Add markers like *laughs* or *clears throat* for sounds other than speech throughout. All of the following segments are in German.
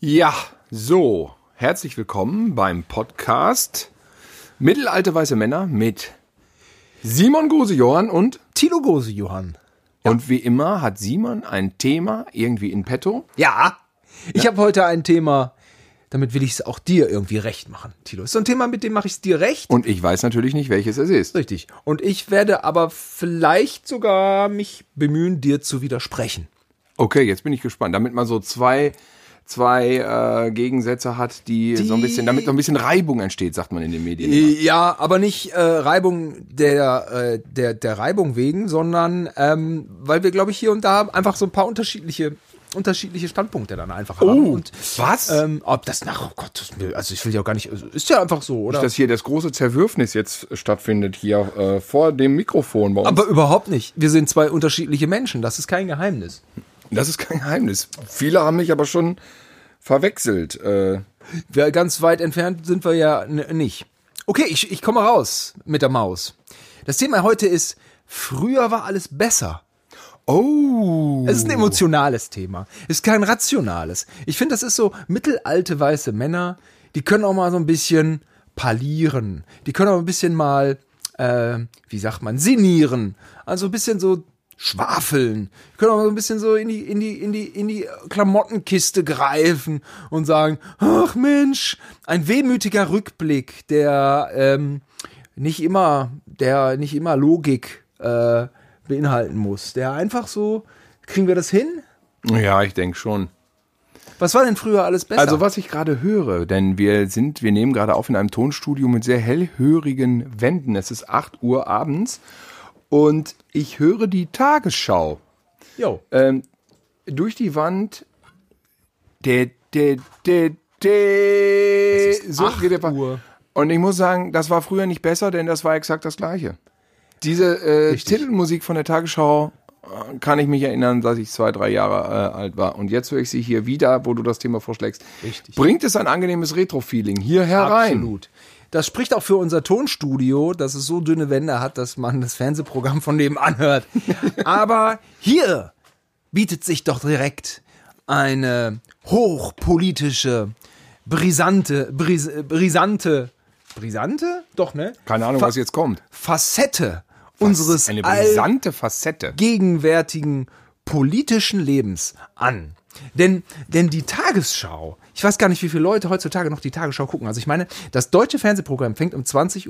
Ja, so, herzlich willkommen beim Podcast Mittelalte weiße Männer mit Simon Gose-Johann und Tilo Gose, Johann. und wie immer hat Simon ein Thema irgendwie in petto. Ja, ich habe heute ein Thema, damit will ich es auch dir irgendwie recht machen, Tilo. Ist so ein Thema, mit dem mache ich es dir recht. Und ich weiß natürlich nicht, welches es ist. Richtig. Und ich werde aber vielleicht sogar mich bemühen, dir zu widersprechen. Okay, jetzt bin ich gespannt. Damit man so zwei, zwei äh, Gegensätze hat, die, so ein Die- bisschen, damit noch ein bisschen Reibung entsteht, sagt man in den Medien. immer. Ja, aber nicht äh, Reibung der, äh, der, der Reibung wegen, sondern ähm, weil wir, glaube ich, hier und da einfach so ein paar unterschiedliche unterschiedliche Standpunkte dann einfach haben. Oh, und, was? Ähm, ob das nach, oh Gott, das, also ich will ja auch gar nicht, also ist ja einfach so, oder? Dass hier das große Zerwürfnis jetzt stattfindet, hier äh, vor dem Mikrofon bei uns. aber überhaupt nicht. Wir sind zwei unterschiedliche Menschen, das ist kein Geheimnis. Das ist kein Geheimnis. Viele haben mich aber schon verwechselt. Äh, Wir, ganz weit entfernt sind wir ja nicht. Okay, ich, ich komme raus mit der Maus. Das Thema heute ist, früher war alles besser. oh. Es ist ein emotionales Thema. Es ist kein rationales. Ich finde, das ist so mittelalte weiße Männer, die können auch mal so ein bisschen parlieren. Die können auch ein bisschen mal, äh, wie sagt man, sinnieren. Also ein bisschen so schwafeln. Die können auch mal so ein bisschen so in die, in die, in die, in die Klamottenkiste greifen und sagen, ach Mensch, ein wehmütiger Rückblick, der ähm, nicht immer, der nicht immer Logik äh, beinhalten muss. Der einfach so, kriegen wir das hin? Ja, ich denke schon. Was war denn früher alles besser? Also was ich gerade höre, denn wir sind, wir nehmen gerade auf in einem Tonstudio mit sehr hellhörigen Wänden. Es ist 8 Uhr abends und ich höre die Tagesschau. Jo. Ähm, durch die Wand. De, de, de, de, so 8 geht der Uhr. Und ich muss sagen, das war früher nicht besser, denn das war exakt das Gleiche. Diese äh. Titelmusik von der Tagesschau äh, kann ich mich erinnern, dass ich zwei, drei Jahre äh, alt war. Und jetzt höre ich sie hier wieder, wo du das Thema vorschlägst. Richtig. Bringt es ein angenehmes Retro-Feeling hier herein? Absolut. Das spricht auch für unser Tonstudio, dass es so dünne Wände hat, dass man das Fernsehprogramm von nebenan hört. *laughs* Aber hier bietet sich doch direkt eine hochpolitische, brisante, bris, brisante, brisante? Doch, ne? Keine Ahnung, Fa- was jetzt kommt. Facette unseres Eine brisante Facette. allgegenwärtigen politischen Lebens an. Denn, denn die Tagesschau, ich weiß gar nicht, wie viele Leute heutzutage noch die Tagesschau gucken. Also ich meine, das deutsche Fernsehprogramm fängt um 20.15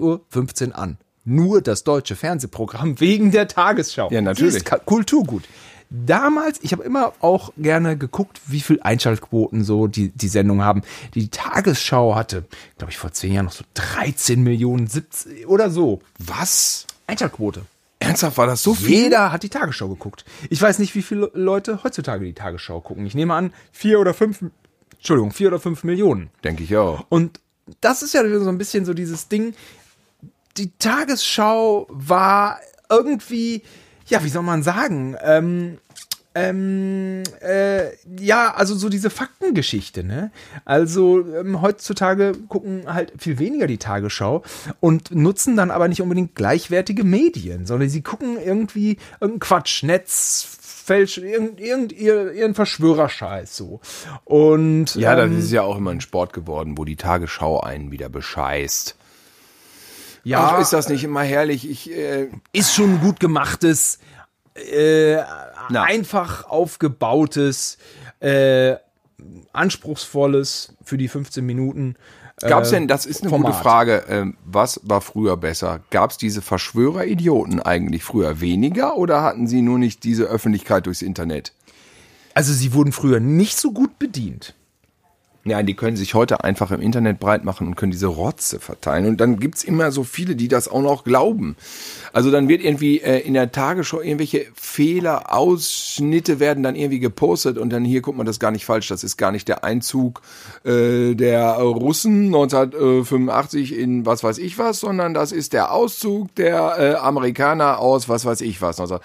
Uhr an. Nur das deutsche Fernsehprogramm *laughs* wegen der Tagesschau. Ja, natürlich. Ist Kulturgut. Damals, ich habe immer auch gerne geguckt, wie viel Einschaltquoten so die, die Sendung haben. Die Tagesschau hatte, glaube ich, vor zehn Jahren noch so 13 Millionen, 17 oder so. Was? Einschaltquote. Ernsthaft, war das so viel? Jeder hat die Tagesschau geguckt. Ich weiß nicht, wie viele Leute heutzutage die Tagesschau gucken. Ich nehme an, vier oder fünf, Entschuldigung, vier oder fünf Millionen. Denke ich auch. Und das ist ja so ein bisschen so dieses Ding. Die Tagesschau war irgendwie, ja, wie soll man sagen, ähm, ähm, äh, ja, also so diese Faktengeschichte, ne? Also ähm, heutzutage gucken halt viel weniger die Tagesschau und nutzen dann aber nicht unbedingt gleichwertige Medien, sondern sie gucken irgendwie irgendeinen Quatsch, Netz, Fälsch, irgend, irgend, ihr- ihren Verschwörerscheiß so. Und Ja, das ähm, ist ja auch immer ein Sport geworden, wo die Tagesschau einen wieder bescheißt. ja, Ach, ist das nicht immer herrlich? Ich, äh, ist schon ein gut gemachtes, äh, einfach aufgebautes, äh, anspruchsvolles für die 15 Minuten. Gab's äh, denn, das ist eine Format. gute Frage, ähm, was war früher besser? Gab's diese Verschwöreridioten eigentlich früher weniger oder hatten sie nur nicht diese Öffentlichkeit durchs Internet? Also sie wurden früher nicht so gut bedient. Ja, die können sich heute einfach im Internet breit machen und können diese Rotze verteilen. Und dann gibt's immer so viele, die das auch noch glauben. Also dann wird irgendwie äh, in der Tagesschau irgendwelche Fehler, Ausschnitte werden dann irgendwie gepostet und dann hier guckt man das gar nicht falsch. Das ist gar nicht der Einzug äh, der Russen 1985 in was weiß ich was, sondern das ist der Auszug der äh, Amerikaner aus was weiß ich was. Also,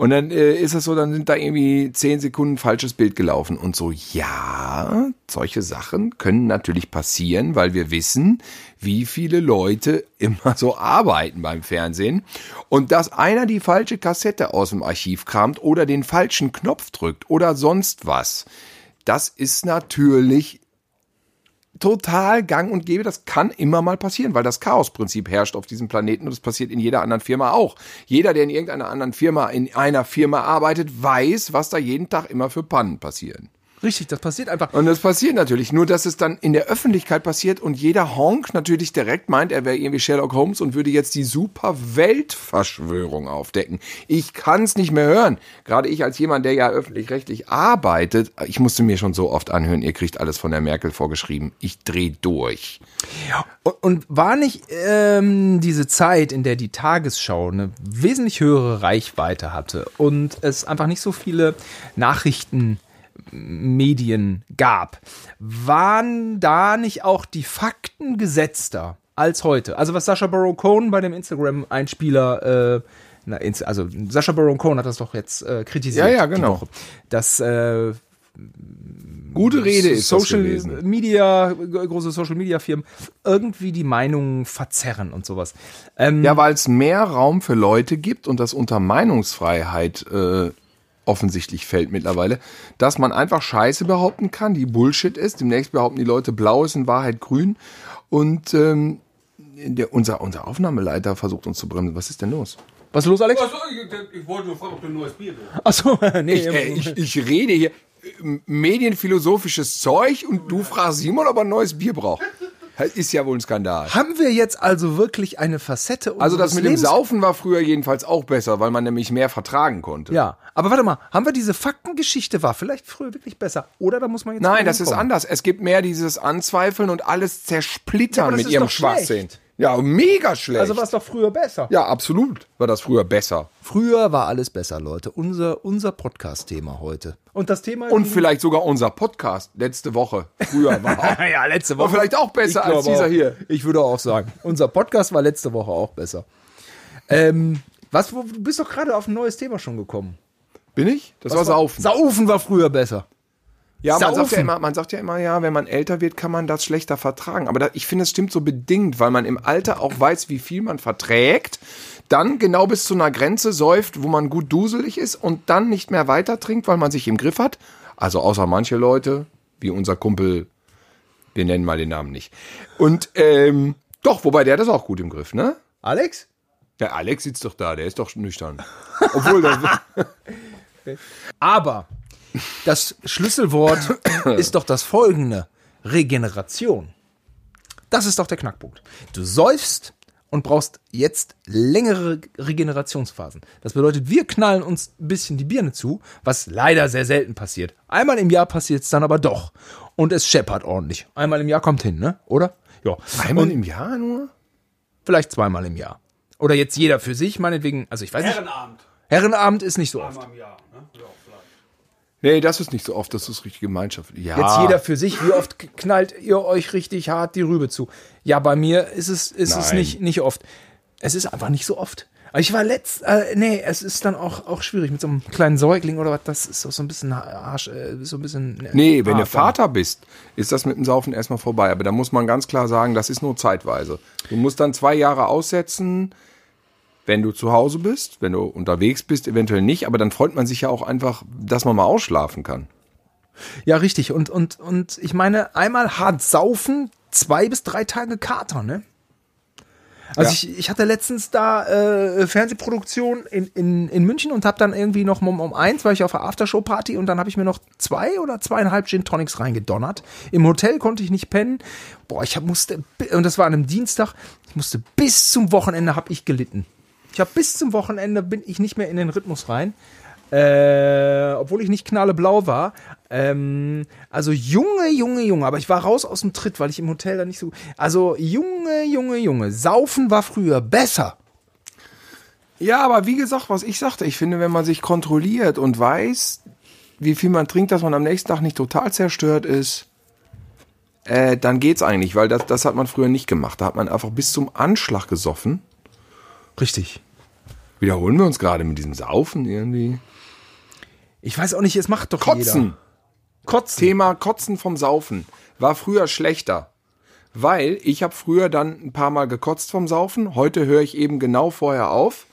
und dann äh, ist es so, dann sind da irgendwie zehn Sekunden falsches Bild gelaufen und so, ja, solche Sachen können natürlich passieren, weil wir wissen, wie viele Leute *laughs* immer so arbeiten beim Fernsehen und dass einer die falsche Kassette aus dem Archiv kramt oder den falschen Knopf drückt oder sonst was. das ist natürlich total gang und gäbe. Das kann immer mal passieren, weil das Chaosprinzip herrscht auf diesem Planeten und das passiert in jeder anderen Firma auch. Jeder, der in irgendeiner anderen Firma, in einer Firma arbeitet, weiß, was da jeden Tag immer für Pannen passieren. Richtig, das passiert einfach. Und das passiert natürlich. Nur, dass es dann in der Öffentlichkeit passiert und jeder Honk natürlich direkt meint, er wäre irgendwie Sherlock Holmes und würde jetzt die super Weltverschwörung aufdecken. Ich kann es nicht mehr hören. Gerade ich als jemand, der ja öffentlich-rechtlich arbeitet, ich musste mir schon so oft anhören, ihr kriegt alles von der Merkel vorgeschrieben. Ich dreh durch. Und, und war nicht ähm, diese Zeit, in der die Tagesschau eine wesentlich höhere Reichweite hatte und es einfach nicht so viele Nachrichten Medien gab, waren da nicht auch die Fakten gesetzter als heute? Also was Sascha Baron Cohen bei dem Instagram-Einspieler, äh, na, also Sascha Baron Cohen hat das doch jetzt äh, kritisiert. Ja, ja, genau. Dass äh, Gute Rede ist Social. Media, große Social Media Firmen irgendwie die Meinungen verzerren und sowas. Ähm, Ja, weil es mehr Raum für Leute gibt und das unter Meinungsfreiheit äh, offensichtlich fällt mittlerweile, dass man einfach Scheiße behaupten kann, die Bullshit ist. Demnächst behaupten die Leute, blau ist in Wahrheit grün. Und ähm, der, unser, unser Aufnahmeleiter versucht uns zu bremsen. Was ist denn los? was ist los, Alex? Achso, ich, ich wollte nur fragen, ob du ein neues Bier willst. Achso, *laughs* nee, Ich, äh, ich, ich rede hier äh, medienphilosophisches Zeug und du fragst Simon, ob er ein neues Bier braucht. Das ist ja wohl ein Skandal. Haben wir jetzt also wirklich eine Facette Also das mit dem Lebens? Saufen war früher jedenfalls auch besser, weil man nämlich mehr vertragen konnte. Ja, aber warte mal, haben wir diese Faktengeschichte war vielleicht früher wirklich besser? Oder da muss man jetzt Nein, das ist anders. Es gibt mehr dieses Anzweifeln und alles Ja, zersplittern das mit ihrem Schwachsinn. schlecht. Ja, mega schlecht. Also war es doch früher besser. ja, absolut war das früher besser. Früher war alles besser, Leute. Unser, unser Podcast-Thema heute. Und das Thema Und vielleicht sogar unser Podcast letzte Woche. Früher war *laughs* auch. ja, letzte War Woche. vielleicht auch besser als dieser auch. hier. Ich würde auch sagen, unser Podcast war letzte Woche auch besser. Ähm, was, wo, du bist doch gerade auf ein neues Thema schon gekommen. Bin ich? Das war Saufen. Saufen war früher besser. Ja, man sagt ja, immer, man sagt ja immer, ja, wenn man älter wird, kann man das schlechter vertragen. Aber da, ich finde, es stimmt so bedingt, weil man im Alter auch weiß, wie viel man verträgt, dann genau bis zu einer Grenze säuft, wo man gut duselig ist und dann nicht mehr weiter trinkt, weil man sich im Griff hat. Also außer manche Leute, wie unser Kumpel, wir nennen mal den Namen nicht. Und ähm, doch, wobei der hat das auch gut im Griff, ne? Alex? Der Alex sitzt doch da, der ist doch nüchtern. Obwohl, das, *laughs* Aber das Schlüsselwort ist doch das folgende: Regeneration. Das ist doch der Knackpunkt. Du säufst und brauchst jetzt längere Regenerationsphasen. Das bedeutet, wir knallen uns ein bisschen die Birne zu, was leider sehr selten passiert. Einmal im Jahr passiert es dann aber doch. Und es scheppert ordentlich. Einmal im Jahr kommt hin, ne? Oder? Ja. einmal und im Jahr nur? vielleicht zweimal im Jahr. Oder jetzt jeder für sich, meinetwegen. Also ich weiß nicht. Herrenabend. Herrenabend ist nicht so oft. Einmal im Jahr. Ne? Ja. Nee, das ist nicht so oft, das ist richtig Gemeinschaft. Ja. Jetzt jeder für sich, wie oft knallt ihr euch richtig hart die Rübe zu? Ja, bei mir ist es, ist es nicht, nicht oft. Es ist einfach nicht so oft. Aber ich war letzt, äh, nee, es ist dann auch, auch schwierig mit so einem kleinen Säugling oder was, das ist doch so ein bisschen Arsch, äh, so ein bisschen. äh, Nee, wenn du Vater bist, ist das mit dem Saufen erstmal vorbei. Aber da muss man ganz klar sagen, das ist nur zeitweise. Du musst dann zwei Jahre aussetzen, wenn du zu Hause bist, wenn du unterwegs bist, eventuell nicht. Aber dann freut man sich ja auch einfach, dass man mal ausschlafen kann. Ja, richtig. Und, und, und ich meine, einmal hart saufen, zwei bis drei Tage Kater, ne? Also Ja. ich, ich hatte letztens da äh, Fernsehproduktion in, in, in München und habe dann irgendwie noch um, um eins, war ich auf der Aftershow-Party und dann habe ich mir noch zwei oder zweieinhalb Gin Tonics reingedonnert. Im Hotel konnte ich nicht pennen. Boah, ich hab, musste, und das war an einem Dienstag, ich musste bis zum Wochenende habe ich gelitten. Ich habe bis zum Wochenende bin ich nicht mehr in den Rhythmus rein. Äh, obwohl ich nicht knalleblau war. Ähm, also Junge, Junge, Junge. Aber ich war raus aus dem Tritt, weil ich im Hotel da nicht so. Also Junge, Junge, Junge. Saufen war früher besser. Ja, aber wie gesagt, was ich sagte, ich finde, wenn man sich kontrolliert und weiß, wie viel man trinkt, dass man am nächsten Tag nicht total zerstört ist, äh, dann geht's eigentlich, weil das, das hat man früher nicht gemacht. Da hat man einfach bis zum Anschlag gesoffen. Richtig. Wiederholen wir uns gerade mit diesem Saufen irgendwie. Ich weiß auch nicht, es macht doch Kotzen. jeder. Kotzen. Thema Kotzen vom Saufen war früher schlechter. Weil ich habe früher dann ein paar Mal gekotzt vom Saufen. Heute höre ich eben genau vorher auf.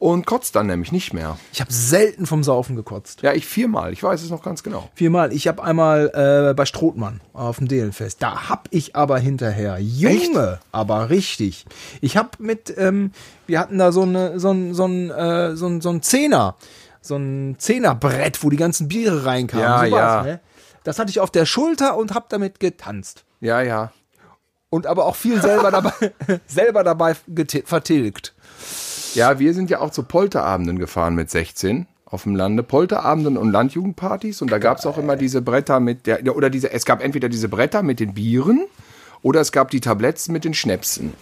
Und kotzt dann nämlich nicht mehr. Ich habe selten vom Saufen gekotzt. Ja, ich viermal, ich weiß es noch ganz genau. Viermal. Ich habe einmal äh, bei Strothmann auf dem Delenfest. Da hab ich aber hinterher. Junge, aber richtig. Ich hab mit, ähm, wir hatten da so eine, so ein, so ein, äh, so ein, so ein Zehner, so ein Zehnerbrett, wo die ganzen Biere reinkamen. Ja, so ja. Ne? Das hatte ich auf der Schulter und hab damit getanzt. Ja, ja. Und aber auch viel selber dabei, *laughs* selber dabei vertilgt. Ja, wir sind ja auch zu Polterabenden gefahren mit 16 auf dem Lande. Polterabenden und Landjugendpartys. Und da gab es auch immer diese Bretter mit der, oder diese, es gab entweder diese Bretter mit den Bieren oder es gab die Tabletts mit den Schnäpsen.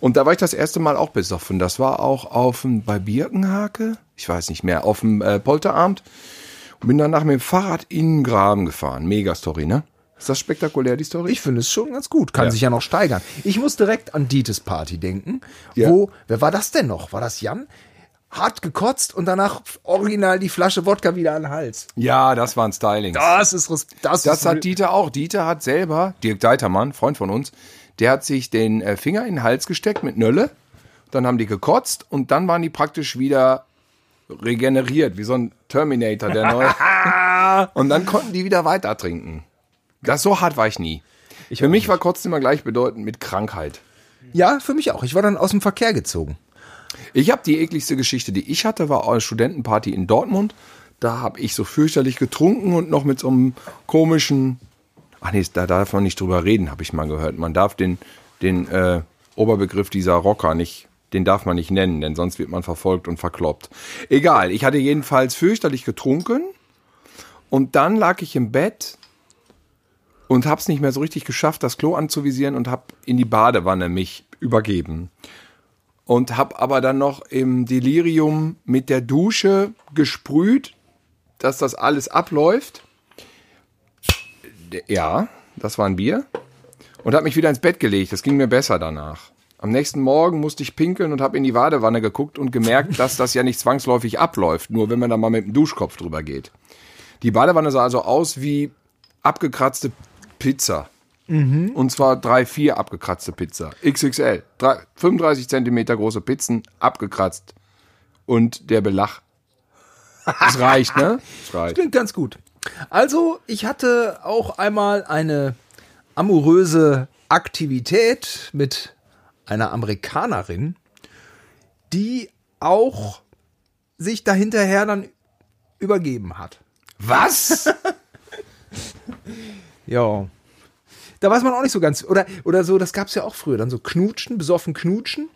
Und da war ich das erste Mal auch besoffen. Das war auch auf dem, bei Birkenhake, ich weiß nicht mehr, auf dem äh, Polterabend. Und bin danach mit dem Fahrrad in den Graben gefahren. Mega Story, ne? Ist das spektakulär, die Story? Ich finde es schon ganz gut. Kann Ja. sich ja noch steigern. Ich muss direkt an Dietes Party denken. Ja. Wo, wer war das denn noch? War das Jan? Hart gekotzt und danach original die Flasche Wodka wieder an den Hals. ja, das waren Stylings. Das ist, das, Das ist hat Dieter auch. Dieter hat selber, Dirk Deitermann, Freund von uns, der hat sich den äh, Finger in den Hals gesteckt mit Nölle. Dann haben die gekotzt und dann waren die praktisch wieder regeneriert, wie so ein Terminator, der *laughs* neue. und dann konnten die wieder weiter trinken. Das so hart war ich nie. Für mich war Kotzen immer gleichbedeutend mit Krankheit. Ja, für mich auch. Ich war dann aus dem Verkehr gezogen. Ich habe die ekligste Geschichte, die ich hatte, war eine Studentenparty in Dortmund. Da habe ich so fürchterlich getrunken und noch mit so einem komischen. Ach nee, da darf man nicht drüber reden, habe ich mal gehört. Man darf den, den äh, Oberbegriff dieser Rocker nicht, den darf man nicht nennen, denn sonst wird man verfolgt und verkloppt. Egal, ich hatte jedenfalls fürchterlich getrunken und dann lag ich im Bett und hab's nicht mehr so richtig geschafft, das Klo anzuvisieren und hab in die Badewanne mich übergeben und habe aber dann noch im Delirium mit der Dusche gesprüht, dass das alles abläuft. Ja, das war ein Bier. Und habe mich wieder ins Bett gelegt. Das ging mir besser danach. Am nächsten Morgen musste ich pinkeln und habe in die Badewanne geguckt und gemerkt, dass das ja nicht zwangsläufig abläuft, nur wenn man da mal mit dem Duschkopf drüber geht. Die Badewanne sah also aus wie abgekratzte Pizza. Und zwar drei, vier abgekratzte Pizza. XXL. Drei, 35 Zentimeter große Pizzen, abgekratzt. Und der Belach. Es reicht, ne? Es reicht. Klingt ganz gut. Also, ich hatte auch einmal eine amoröse Aktivität mit einer Amerikanerin, die auch sich dahinterher dann übergeben hat. Was? *laughs* Ja. Da weiß man auch nicht so ganz. Oder, oder so, das gab es ja auch früher. Dann so knutschen, besoffen knutschen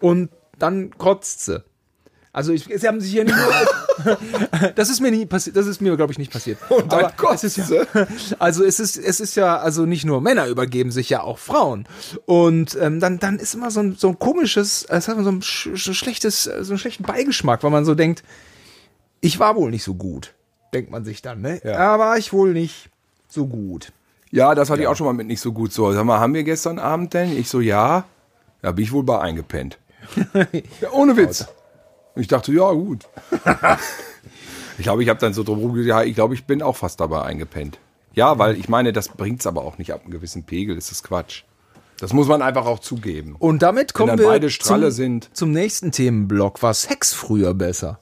und dann kotzt sie. Also ich, sie haben sich ja nicht nur, das ist mir nie passiert, das ist mir glaube ich nicht passiert. Und dann Aber es ist ja, *laughs* also es ist es ist ja also nicht nur Männer übergeben sich ja auch Frauen und ähm, dann dann ist immer so ein, so ein komisches, es hat so ein, sch so ein schlechtes so einen schlechten Beigeschmack, weil man so denkt, ich war wohl nicht so gut, denkt man sich dann, ne? Ja. Ja. war ich wohl nicht so gut. Ja, das hatte ich auch schon mal mit nicht so gut. So, sag mal, haben wir gestern Abend denn? Ich so, ja. Da bin ich wohl bei eingepennt. ja, *laughs* ohne Witz. Und ich dachte, ja, gut. *laughs* ich glaube, ich habe dann so drum rumgedacht, ja, ich glaube, ich bin auch fast dabei eingepennt. Ja, weil ich meine, das bringt's aber auch nicht ab einem gewissen Pegel. Das ist Quatsch. Das muss man einfach auch zugeben. Und damit kommen wir beide Stralle zum, sind. zum nächsten Themenblock. War Sex früher besser?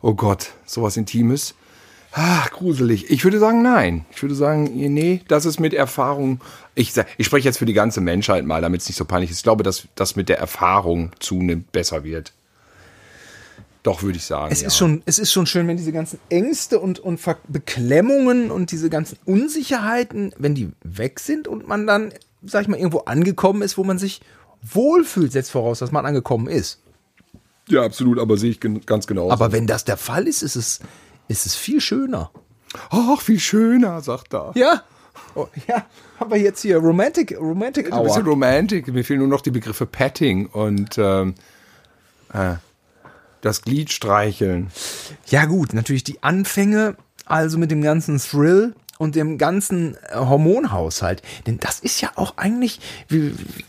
Oh Gott, sowas Intimes. Ach, gruselig. Ich würde sagen, nein. Ich würde sagen, nee, das ist mit Erfahrung. Ich, ich spreche jetzt für die ganze Menschheit mal, damit es nicht so peinlich ist. Ich glaube, dass das mit der Erfahrung zunimmt besser wird. Doch, würde ich sagen. Es ja. ist schon, es ist schon schön, wenn diese ganzen Ängste und, und Ver Beklemmungen und diese ganzen Unsicherheiten, wenn die weg sind und man dann, sag ich mal, irgendwo angekommen ist, wo man sich wohlfühlt, setzt voraus, dass man angekommen ist. Ja, absolut, aber sehe ich ganz genau. Aber wenn das der Fall ist, ist es, ist es viel schöner. Ach, viel schöner, sagt er. Ja. Oh, ja, haben wir jetzt hier Romantic, Romantic Ein bisschen Hour. Romantik. Mir fehlen nur noch die Begriffe Petting und ähm, äh, das Glied streicheln. Ja gut, natürlich die Anfänge, also mit dem ganzen Thrill und dem ganzen äh, Hormonhaushalt. Denn das ist ja auch eigentlich,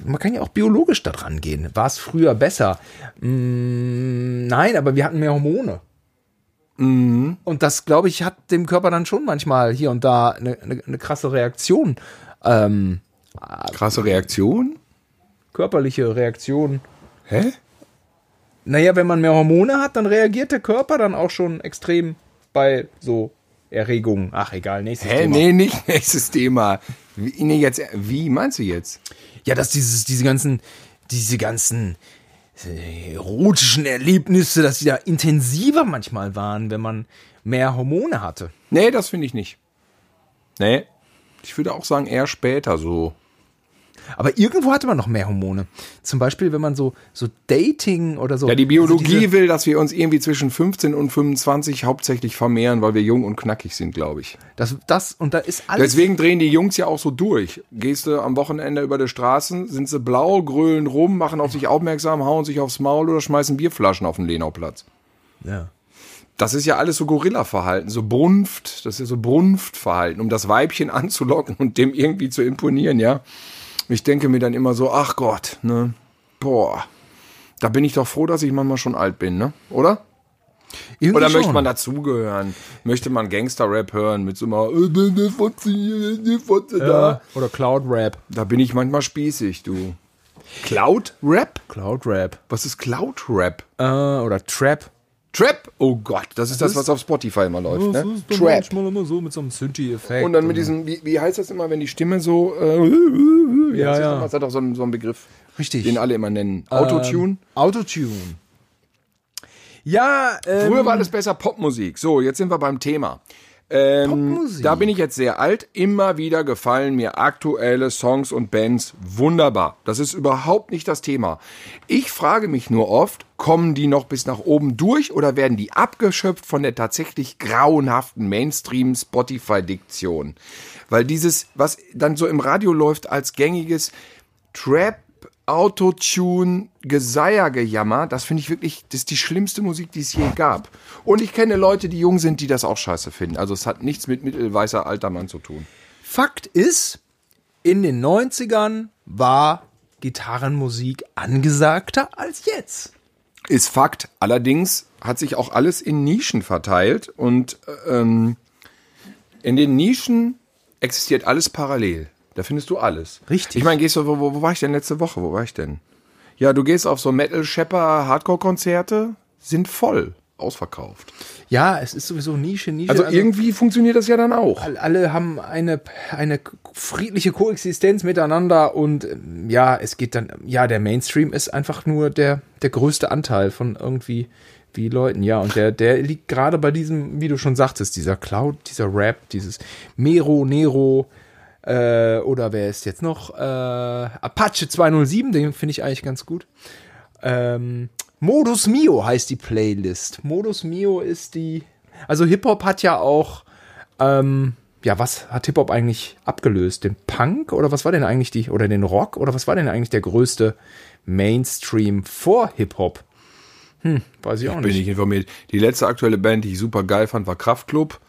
man kann ja auch biologisch da dran gehen. War es früher besser? Mm, nein, aber wir hatten mehr Hormone. Und das, glaube ich, hat dem Körper dann schon manchmal hier und da eine, eine, eine krasse Reaktion, ähm, Krasse Reaktion. körperliche Reaktion. Hä? naja, wenn man mehr Hormone hat, dann reagiert der Körper dann auch schon extrem bei so Erregungen. Ach, egal, nächstes Hä, Thema. nee, nicht *laughs* nächstes Thema. Wie, nee, jetzt, wie meinst du jetzt? Ja, dass dieses, diese ganzen, diese ganzen erotischen Erlebnisse, dass die da intensiver manchmal waren, wenn man mehr Hormone hatte. Nee, das finde ich nicht. Nee. Ich würde auch sagen, eher später so. Aber irgendwo hatte man noch mehr Hormone. Zum Beispiel, wenn man so, so Dating oder so. Ja, die Biologie Also will, dass wir uns irgendwie zwischen 15 und 25 hauptsächlich vermehren, weil wir jung und knackig sind, glaube ich. das, das, und da ist alles. Deswegen drehen die Jungs ja auch so durch. Gehst du am Wochenende über die Straßen, sind sie blau, grölen rum, machen auf sich aufmerksam, hauen sich aufs Maul oder schmeißen Bierflaschen auf den Lenauplatz. Ja. Das ist ja alles so Gorilla-Verhalten, so Brunft, das ist ja so Brunftverhalten, um das Weibchen *laughs* anzulocken und dem irgendwie zu imponieren, ja. Ich denke mir dann immer so, ach Gott, ne, boah, da bin ich doch froh, dass ich manchmal schon alt bin, ne, oder? Irgendwie Oder möchte schon. man dazugehören? Möchte man Gangster-Rap hören mit so immer, äh, da? ja. Oder Cloud Rap. Da bin ich manchmal spießig, du. Cloud-Rap? Cloud Rap. Was ist Cloud-Rap? Äh, oder Trap. Trap? Oh Gott, das ist das, was auf Spotify immer läuft, ne? Trap. immer so mit so einem Synthi-Effekt. Und dann mit diesem, wie, wie heißt das immer, wenn die Stimme so, äh, Ja, das ja. Ist, das hat auch so einen, so einen Begriff, Richtig. den alle immer nennen. Autotune. Ähm, Autotune. Ja, ähm, Früher war alles besser Popmusik. So, jetzt sind wir beim Thema. Ähm. Da bin ich jetzt sehr alt. Immer wieder gefallen mir aktuelle Songs und Bands wunderbar. Das ist überhaupt nicht das Thema. Ich frage mich nur oft, kommen die noch bis nach oben durch oder werden die abgeschöpft von der tatsächlich grauenhaften Mainstream-Spotify-Diktion? Weil dieses, was dann so im Radio läuft als gängiges Trap, Autotune, Geseiergejammer, das finde ich wirklich, das ist die schlimmste Musik, die es je gab. Und ich kenne Leute, die jung sind, die das auch scheiße finden. Also es hat nichts mit mittelweißer alter Mann zu tun. Fakt ist, in den 90ern war Gitarrenmusik angesagter als jetzt. Ist Fakt. Allerdings hat sich auch alles in Nischen verteilt und ähm, in den Nischen existiert alles parallel. Da findest du alles. Richtig. Ich meine, gehst du, wo, wo, wo war ich denn letzte Woche? Wo war ich denn? Ja, du gehst auf so Metal Shepper Hardcore Konzerte, sind voll ausverkauft. Ja, es ist sowieso Nische, Nische. Also irgendwie funktioniert das ja dann auch. alle haben eine, eine friedliche Koexistenz miteinander und ähm, ja, es geht dann, ja, der Mainstream ist einfach nur der, der größte Anteil von irgendwie wie Leuten, ja, und der, der liegt gerade bei diesem, wie du schon sagtest, dieser Cloud, dieser Rap, dieses Mero, Nero, äh, oder wer ist jetzt noch? Äh, Apache 207, den finde ich eigentlich ganz gut. Ähm, Modus Mio heißt die Playlist. Modus Mio ist die. Also Hip-Hop hat ja auch. Ähm, ja, was hat Hip-Hop eigentlich abgelöst? Den Punk? Oder was war denn eigentlich die. Oder den Rock? Oder was war denn eigentlich der größte Mainstream vor Hip-Hop? Hm, weiß ich auch Bin nicht. ich informiert. Die letzte aktuelle Band, die ich super geil fand, war Kraftklub.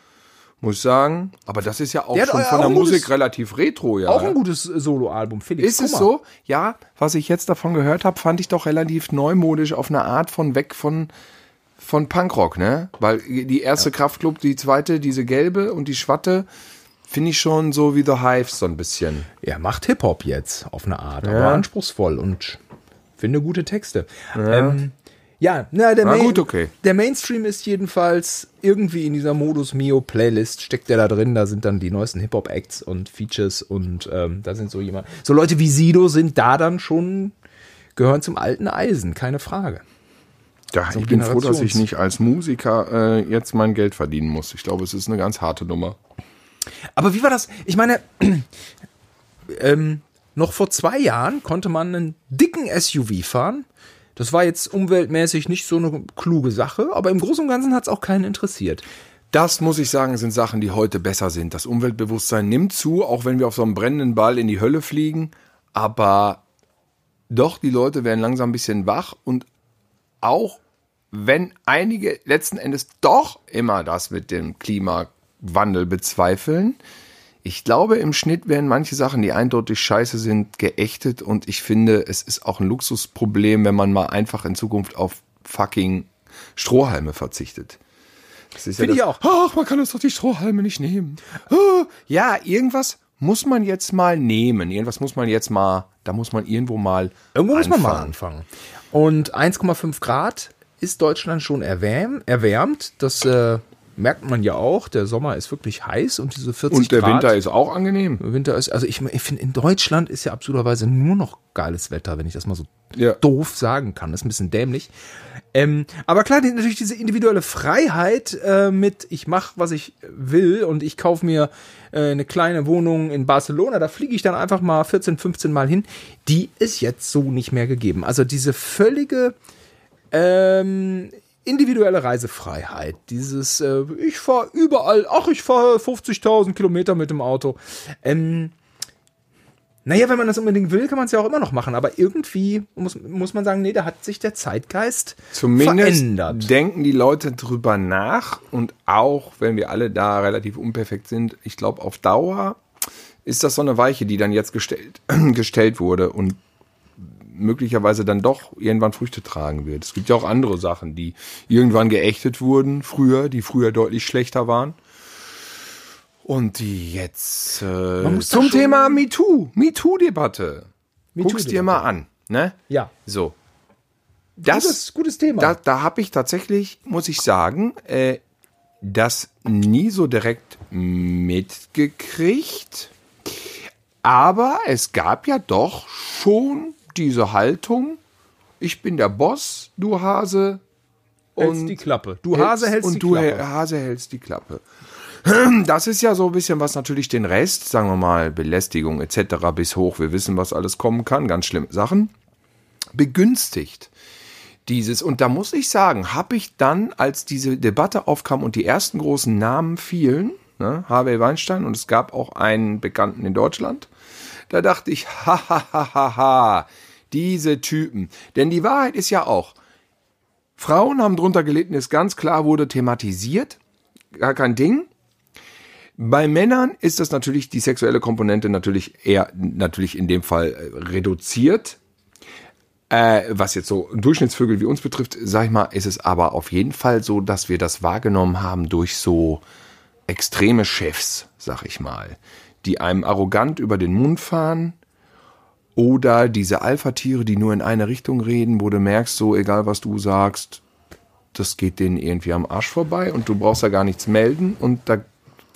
Muss ich sagen. Aber das ist ja auch Der hat schon auch von der Musik gutes- relativ retro, ja. Auch ein gutes äh, Soloalbum, Felix. Ist es so? Ja, was ich jetzt davon gehört habe, fand ich doch relativ neumodisch auf eine Art von weg von von Punkrock, ne? Weil die erste Kraftklub, die zweite, diese gelbe und die Schwatte, finde ich schon so wie The Hives so ein bisschen. Er macht Hip-Hop jetzt auf eine Art, aber anspruchsvoll und finde gute Texte. Ja, ähm, ja na, der, Na Main- gut, okay. der Mainstream ist jedenfalls irgendwie in dieser Modus Mio Playlist, steckt der da drin, da sind dann die neuesten Hip-Hop-Acts und Features und ähm, da sind so jemand, so Leute wie Sido sind da dann schon, gehören zum alten Eisen, keine Frage. Ja, So ich bin froh, dass ich nicht als Musiker äh, jetzt mein Geld verdienen muss. Ich glaube, es ist eine ganz harte Nummer. Aber wie war das? Ich meine, *clears throat* ähm, noch vor zwei Jahren konnte man einen dicken SUV fahren. Das war jetzt umweltmäßig nicht so eine kluge Sache, aber im Großen und Ganzen hat es auch keinen interessiert. Das muss ich sagen, sind Sachen, die heute besser sind. Das Umweltbewusstsein nimmt zu, auch wenn wir auf so einem brennenden Ball in die Hölle fliegen. Aber doch, die Leute werden langsam ein bisschen wach und auch wenn einige letzten Endes doch immer das mit dem Klimawandel bezweifeln, ich glaube, im Schnitt werden manche Sachen, die eindeutig scheiße sind, geächtet und ich finde, es ist auch ein Luxusproblem, wenn man mal einfach in Zukunft auf fucking Strohhalme verzichtet. Das ist Finde ja ich das, Ach, man kann uns doch die Strohhalme nicht nehmen. Ah, Ja, irgendwas muss man jetzt mal nehmen. Irgendwas muss man jetzt mal, da muss man irgendwo mal Irgendwo muss man mal anfangen. anfangen. Und 1,5 Grad ist Deutschland schon erwärm, erwärmt. Das äh, merkt man ja auch. Der Sommer ist wirklich heiß und diese 40 Und der Grad. Winter ist auch angenehm. Winter ist, also ich, ich finde, in Deutschland ist ja absurderweise nur noch geiles Wetter, wenn ich das mal so Ja. doof sagen kann. Das ist ein bisschen dämlich. Ähm, aber klar, natürlich diese individuelle Freiheit äh, mit, ich mache, was ich will und ich kaufe mir äh, eine kleine Wohnung in Barcelona, da fliege ich dann einfach mal 14, 15 Mal hin, die ist jetzt so nicht mehr gegeben. Also diese völlige ähm, individuelle Reisefreiheit, dieses, äh, ich fahre überall, ach, ich fahre 50.000 Kilometer mit dem Auto. Ähm, naja, wenn man das unbedingt will, kann man es ja auch immer noch machen. Aber irgendwie muss, muss man sagen, nee, da hat sich der Zeitgeist Zumindest verändert. denken die Leute drüber nach und auch wenn wir alle da relativ unperfekt sind, ich glaube auf Dauer ist das so eine Weiche, die dann jetzt gestellt, *clears throat* gestellt wurde und möglicherweise dann doch irgendwann Früchte tragen wird. Es gibt ja auch andere Sachen, die irgendwann geächtet wurden früher, die früher deutlich schlechter waren. Und die jetzt äh, zum Thema MeToo, MeToo-Debatte. Guck's dir mal an. Ne? Ja, So. Das, gutes, gutes Thema. da, da habe ich tatsächlich, muss ich sagen, äh, das nie so direkt mitgekriegt. Aber es gab ja doch schon diese Haltung. Ich bin der Boss, du Hase. hältst die Klappe. Du Hase hältst und die du Klappe. Hase hältst die Klappe. *clears throat* Das ist ja so ein bisschen, was natürlich den Rest, sagen wir mal, Belästigung etc. bis hoch, wir wissen, was alles kommen kann, ganz schlimme Sachen, begünstigt. Dieses, und da muss ich sagen, habe ich dann, als diese Debatte aufkam und die ersten großen Namen fielen, ne, Harvey Weinstein und es gab auch einen Bekannten in Deutschland, da dachte ich, *laughs* ha, ha, ha, ha, ha, diese Typen. Denn die Wahrheit ist ja auch, Frauen haben drunter gelitten, ist ganz klar, wurde thematisiert, gar kein Ding. Bei Männern ist das natürlich die sexuelle Komponente natürlich eher natürlich in dem Fall äh, reduziert. Äh, was jetzt so Durchschnittsvögel wie uns betrifft, sag ich mal, ist es aber auf jeden Fall so, dass wir das wahrgenommen haben durch so extreme Chefs, sag ich mal, die einem arrogant über den Mund fahren oder diese Alpha-Tiere, die nur in eine Richtung reden, wo du merkst, so egal was du sagst, das geht denen irgendwie am Arsch vorbei und du brauchst da gar nichts melden und da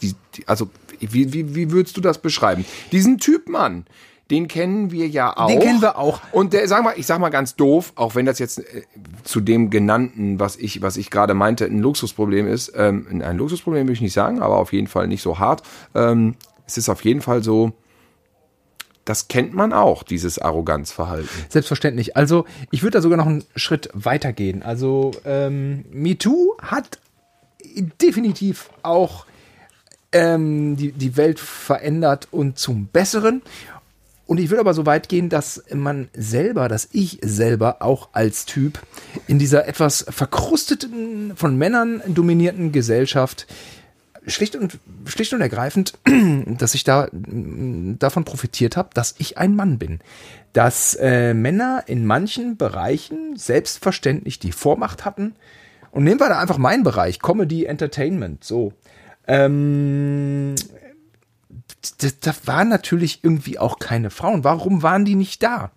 die, die also wie, wie, wie würdest du das beschreiben? Diesen Typ Mann, den kennen wir ja auch. Den kennen wir auch. Und der, sag mal, ich sag mal ganz doof, auch wenn das jetzt äh, zu dem genannten, was ich, was ich gerade meinte, ein Luxusproblem ist. Ähm, ein Luxusproblem will ich nicht sagen, aber auf jeden Fall nicht so hart. Ähm, es ist auf jeden Fall so, das kennt man auch, dieses Arroganzverhalten. Selbstverständlich. Also ich würde da sogar noch einen Schritt weiter gehen. Also ähm, MeToo hat definitiv auch ähm, die, die Welt verändert und zum Besseren. Und ich würde aber so weit gehen, dass man selber, dass ich selber auch als Typ in dieser etwas verkrusteten, von Männern dominierten Gesellschaft schlicht und schlicht und ergreifend, *clears throat* dass ich da mm, davon profitiert habe, dass ich ein Mann bin, dass äh, Männer in manchen Bereichen selbstverständlich die Vormacht hatten. Und nehmen wir da einfach meinen Bereich, Comedy, Entertainment, so. Ähm, da, da waren natürlich irgendwie auch keine Frauen. Warum waren die nicht da?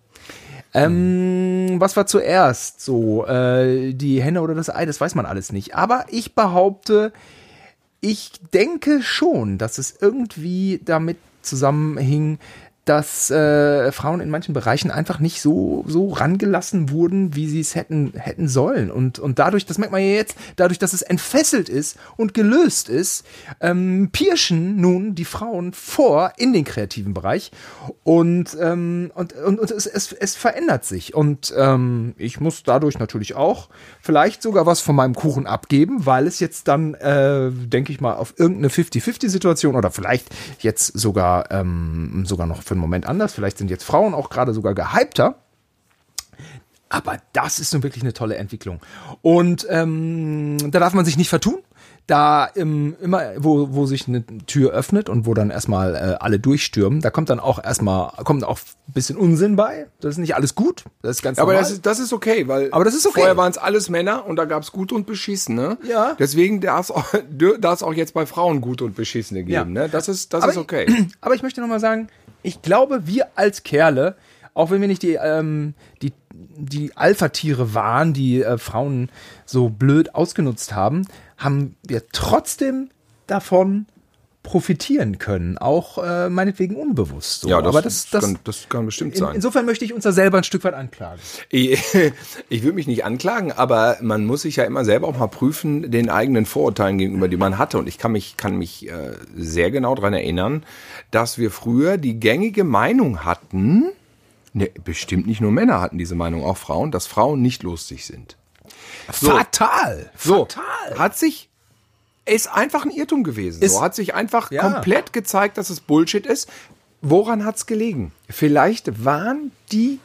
Ähm, was war zuerst? So, äh, die Henne oder das Ei, das weiß man alles nicht. Aber ich behaupte, ich denke schon, dass es irgendwie damit zusammenhing, dass äh, Frauen in manchen Bereichen einfach nicht so, so rangelassen wurden, wie sie es hätten, hätten sollen. Und, und dadurch, das merkt man ja jetzt, dadurch, dass es entfesselt ist und gelöst ist, ähm, pirschen nun die Frauen vor in den kreativen Bereich. Und, ähm, und, und, und es, es, es verändert sich. Und ähm, ich muss dadurch natürlich auch vielleicht sogar was von meinem Kuchen abgeben, weil es jetzt dann, äh, denke ich mal, auf irgendeine 50-50-Situation oder vielleicht jetzt sogar, ähm, sogar noch für einen Moment anders. Vielleicht sind jetzt Frauen auch gerade sogar gehypter. Aber das ist nun wirklich eine tolle Entwicklung. Und ähm, da darf man sich nicht vertun. Da ähm, immer, wo, wo sich eine Tür öffnet und wo dann erstmal äh, alle durchstürmen, da kommt dann auch erstmal, kommt auch ein bisschen Unsinn bei. Das ist nicht alles gut. Das ist ganz Aber normal. das ist, das ist okay, weil Aber das ist okay. vorher waren es alles Männer und da gab es gut und beschissene. Ja. Deswegen darf es auch, *laughs* darf's auch jetzt bei Frauen gut und beschissene geben. Ja. Ne? Das ist, das Aber ist okay. Ich, *clears throat* aber ich möchte nochmal sagen, ich glaube, wir als Kerle, auch wenn wir nicht die, ähm, die, die Alpha-Tiere waren, die äh, Frauen so blöd ausgenutzt haben, haben wir trotzdem davon profitieren können, auch äh, meinetwegen unbewusst. So. Ja, das, aber das, das, kann, das kann bestimmt in, sein. insofern möchte ich uns da selber ein Stück weit anklagen. Ich, *laughs* ich will mich nicht anklagen, aber man muss sich ja immer selber auch mal prüfen, den eigenen Vorurteilen gegenüber, die man hatte. Und ich kann mich, kann mich äh, sehr genau daran erinnern, dass wir früher die gängige Meinung hatten, ne, bestimmt nicht nur Männer hatten diese Meinung, auch Frauen, dass Frauen nicht lustig sind. Fatal! So, Fatal! hat sich ist einfach ein Irrtum gewesen. Ist- so hat sich einfach Ja. komplett gezeigt, dass es Bullshit ist. Woran hat's gelegen? Vielleicht waren die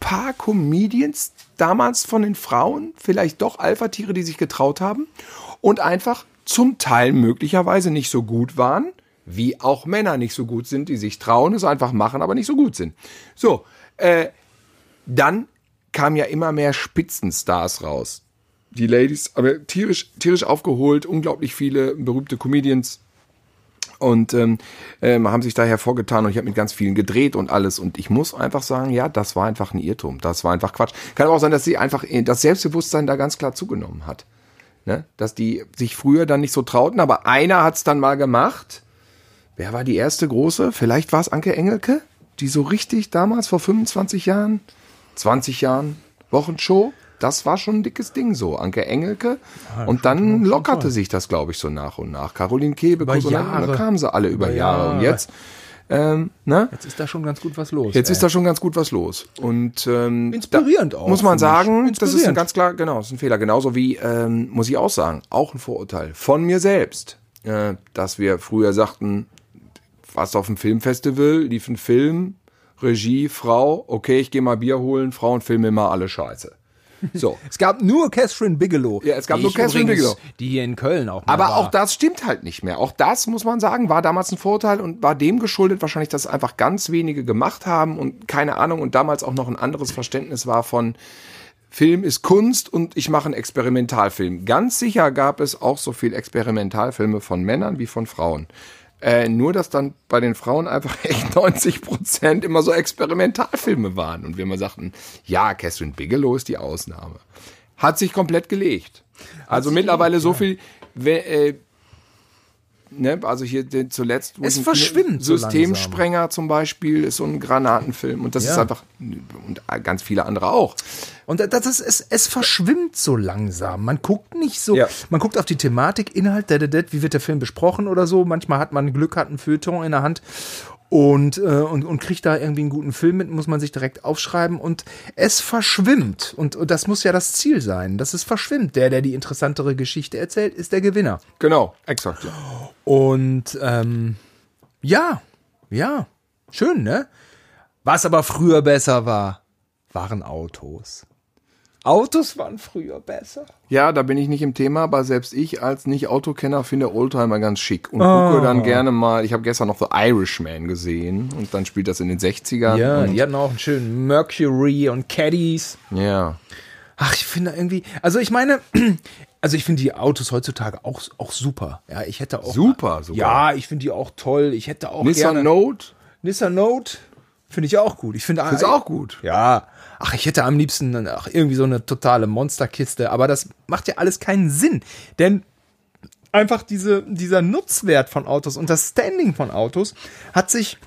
paar Comedians damals von den Frauen vielleicht doch Alpha-Tiere, die sich getraut haben und einfach zum Teil möglicherweise nicht so gut waren, wie auch Männer nicht so gut sind, die sich trauen, es einfach machen, aber nicht so gut sind. So, äh, dann kamen ja immer mehr Spitzenstars raus. Die Ladies, aber tierisch, tierisch aufgeholt, unglaublich viele berühmte Comedians und ähm, ähm, haben sich da hervorgetan und ich habe mit ganz vielen gedreht und alles und ich muss einfach sagen, ja, das war einfach ein Irrtum, das war einfach Quatsch. Kann aber auch sein, dass sie einfach äh, das Selbstbewusstsein da ganz klar zugenommen hat, ne? dass die sich früher dann nicht so trauten, aber einer hat's dann mal gemacht. Wer war die erste große? Vielleicht war es Anke Engelke, die so richtig damals vor 25 Jahren, 20 Jahren Wochenshow. Das war schon ein dickes Ding so. Anke Engelke. und dann lockerte sich das, glaube ich, so nach und nach. Caroline Kebekus. Und dann, und kamen sie alle über, Über Jahre. Und Jahre. jetzt, ähm, ne? Jetzt ist da schon ganz gut was los. Jetzt ey. ist da schon ganz gut was los. Und ähm, Inspirierend auch, Muss man sagen, das ist ein ganz klar, genau, ist ein Fehler. Genauso wie, ähm, muss ich auch sagen, auch ein Vorurteil von mir selbst, äh, dass wir früher sagten, fast auf dem Filmfestival lief ein Film, Regie, Frau, okay, ich gehe mal Bier holen, Frauen filmen immer alle Scheiße. *laughs* So. Es gab nur Catherine Bigelow. Ja, es gab die nur Catherine übrigens- Bigelow. Die hier in Köln auch Aber war. auch das stimmt halt nicht mehr. Auch das, muss man sagen, war damals ein Vorteil und war dem geschuldet wahrscheinlich, dass einfach ganz wenige gemacht haben und keine Ahnung und damals auch noch ein anderes Verständnis war von Film ist Kunst und ich mache einen Experimentalfilm. Ganz sicher gab es auch so viel Experimentalfilme von Männern wie von Frauen. Äh, nur, dass dann bei den Frauen einfach *laughs* echt 90 Prozent immer so Experimentalfilme waren. Und wir immer sagten, ja, Catherine Bigelow ist die Ausnahme. Hat sich komplett gelegt. Also mittlerweile so viel, we- äh, ne, also hier den, zuletzt. wo Es verschwimmt so Systemsprenger zum Beispiel ist so ein Granatenfilm. Und das Ja. ist einfach, und ganz viele andere auch. Und das ist, es, es verschwimmt so langsam. Man guckt nicht so, Ja. man guckt auf die Thematik, Inhalt, da, da, da, wie wird der Film besprochen oder so. Manchmal hat man Glück, hat ein Feuilleton in der Hand und, äh, und, und kriegt da irgendwie einen guten Film mit, muss man sich direkt aufschreiben und es verschwimmt. Und, und das muss ja das Ziel sein, dass es verschwimmt. Der, der die interessantere Geschichte erzählt, ist der Gewinner. Genau, exakt. Ja. Und ähm, ja, ja, schön, ne? Was aber früher besser war, waren Autos. Autos waren früher besser. Ja, da bin ich nicht im Thema, aber selbst ich als Nicht-Autokenner finde Oldtimer ganz schick und gucke dann gerne mal, ich habe gestern noch The Irishman gesehen und dann spielt das in den 60ern. Ja, und, die hatten auch einen schönen Mercury und Caddies. ja. Ach, ich finde irgendwie, also ich meine, *clears throat* also ich finde die Autos heutzutage auch, auch super. Ja, ich hätte auch. Super, sogar. Ja, ich finde die auch toll. Ich hätte auch Nissan gerne. Note, Nissan Note finde ich auch gut. Ich finde ist auch gut. Ja. Ach, ich hätte am liebsten ach, irgendwie so eine totale Monsterkiste, aber das macht ja alles keinen Sinn. Denn einfach diese, dieser Nutzwert von Autos und das Standing von Autos hat sich,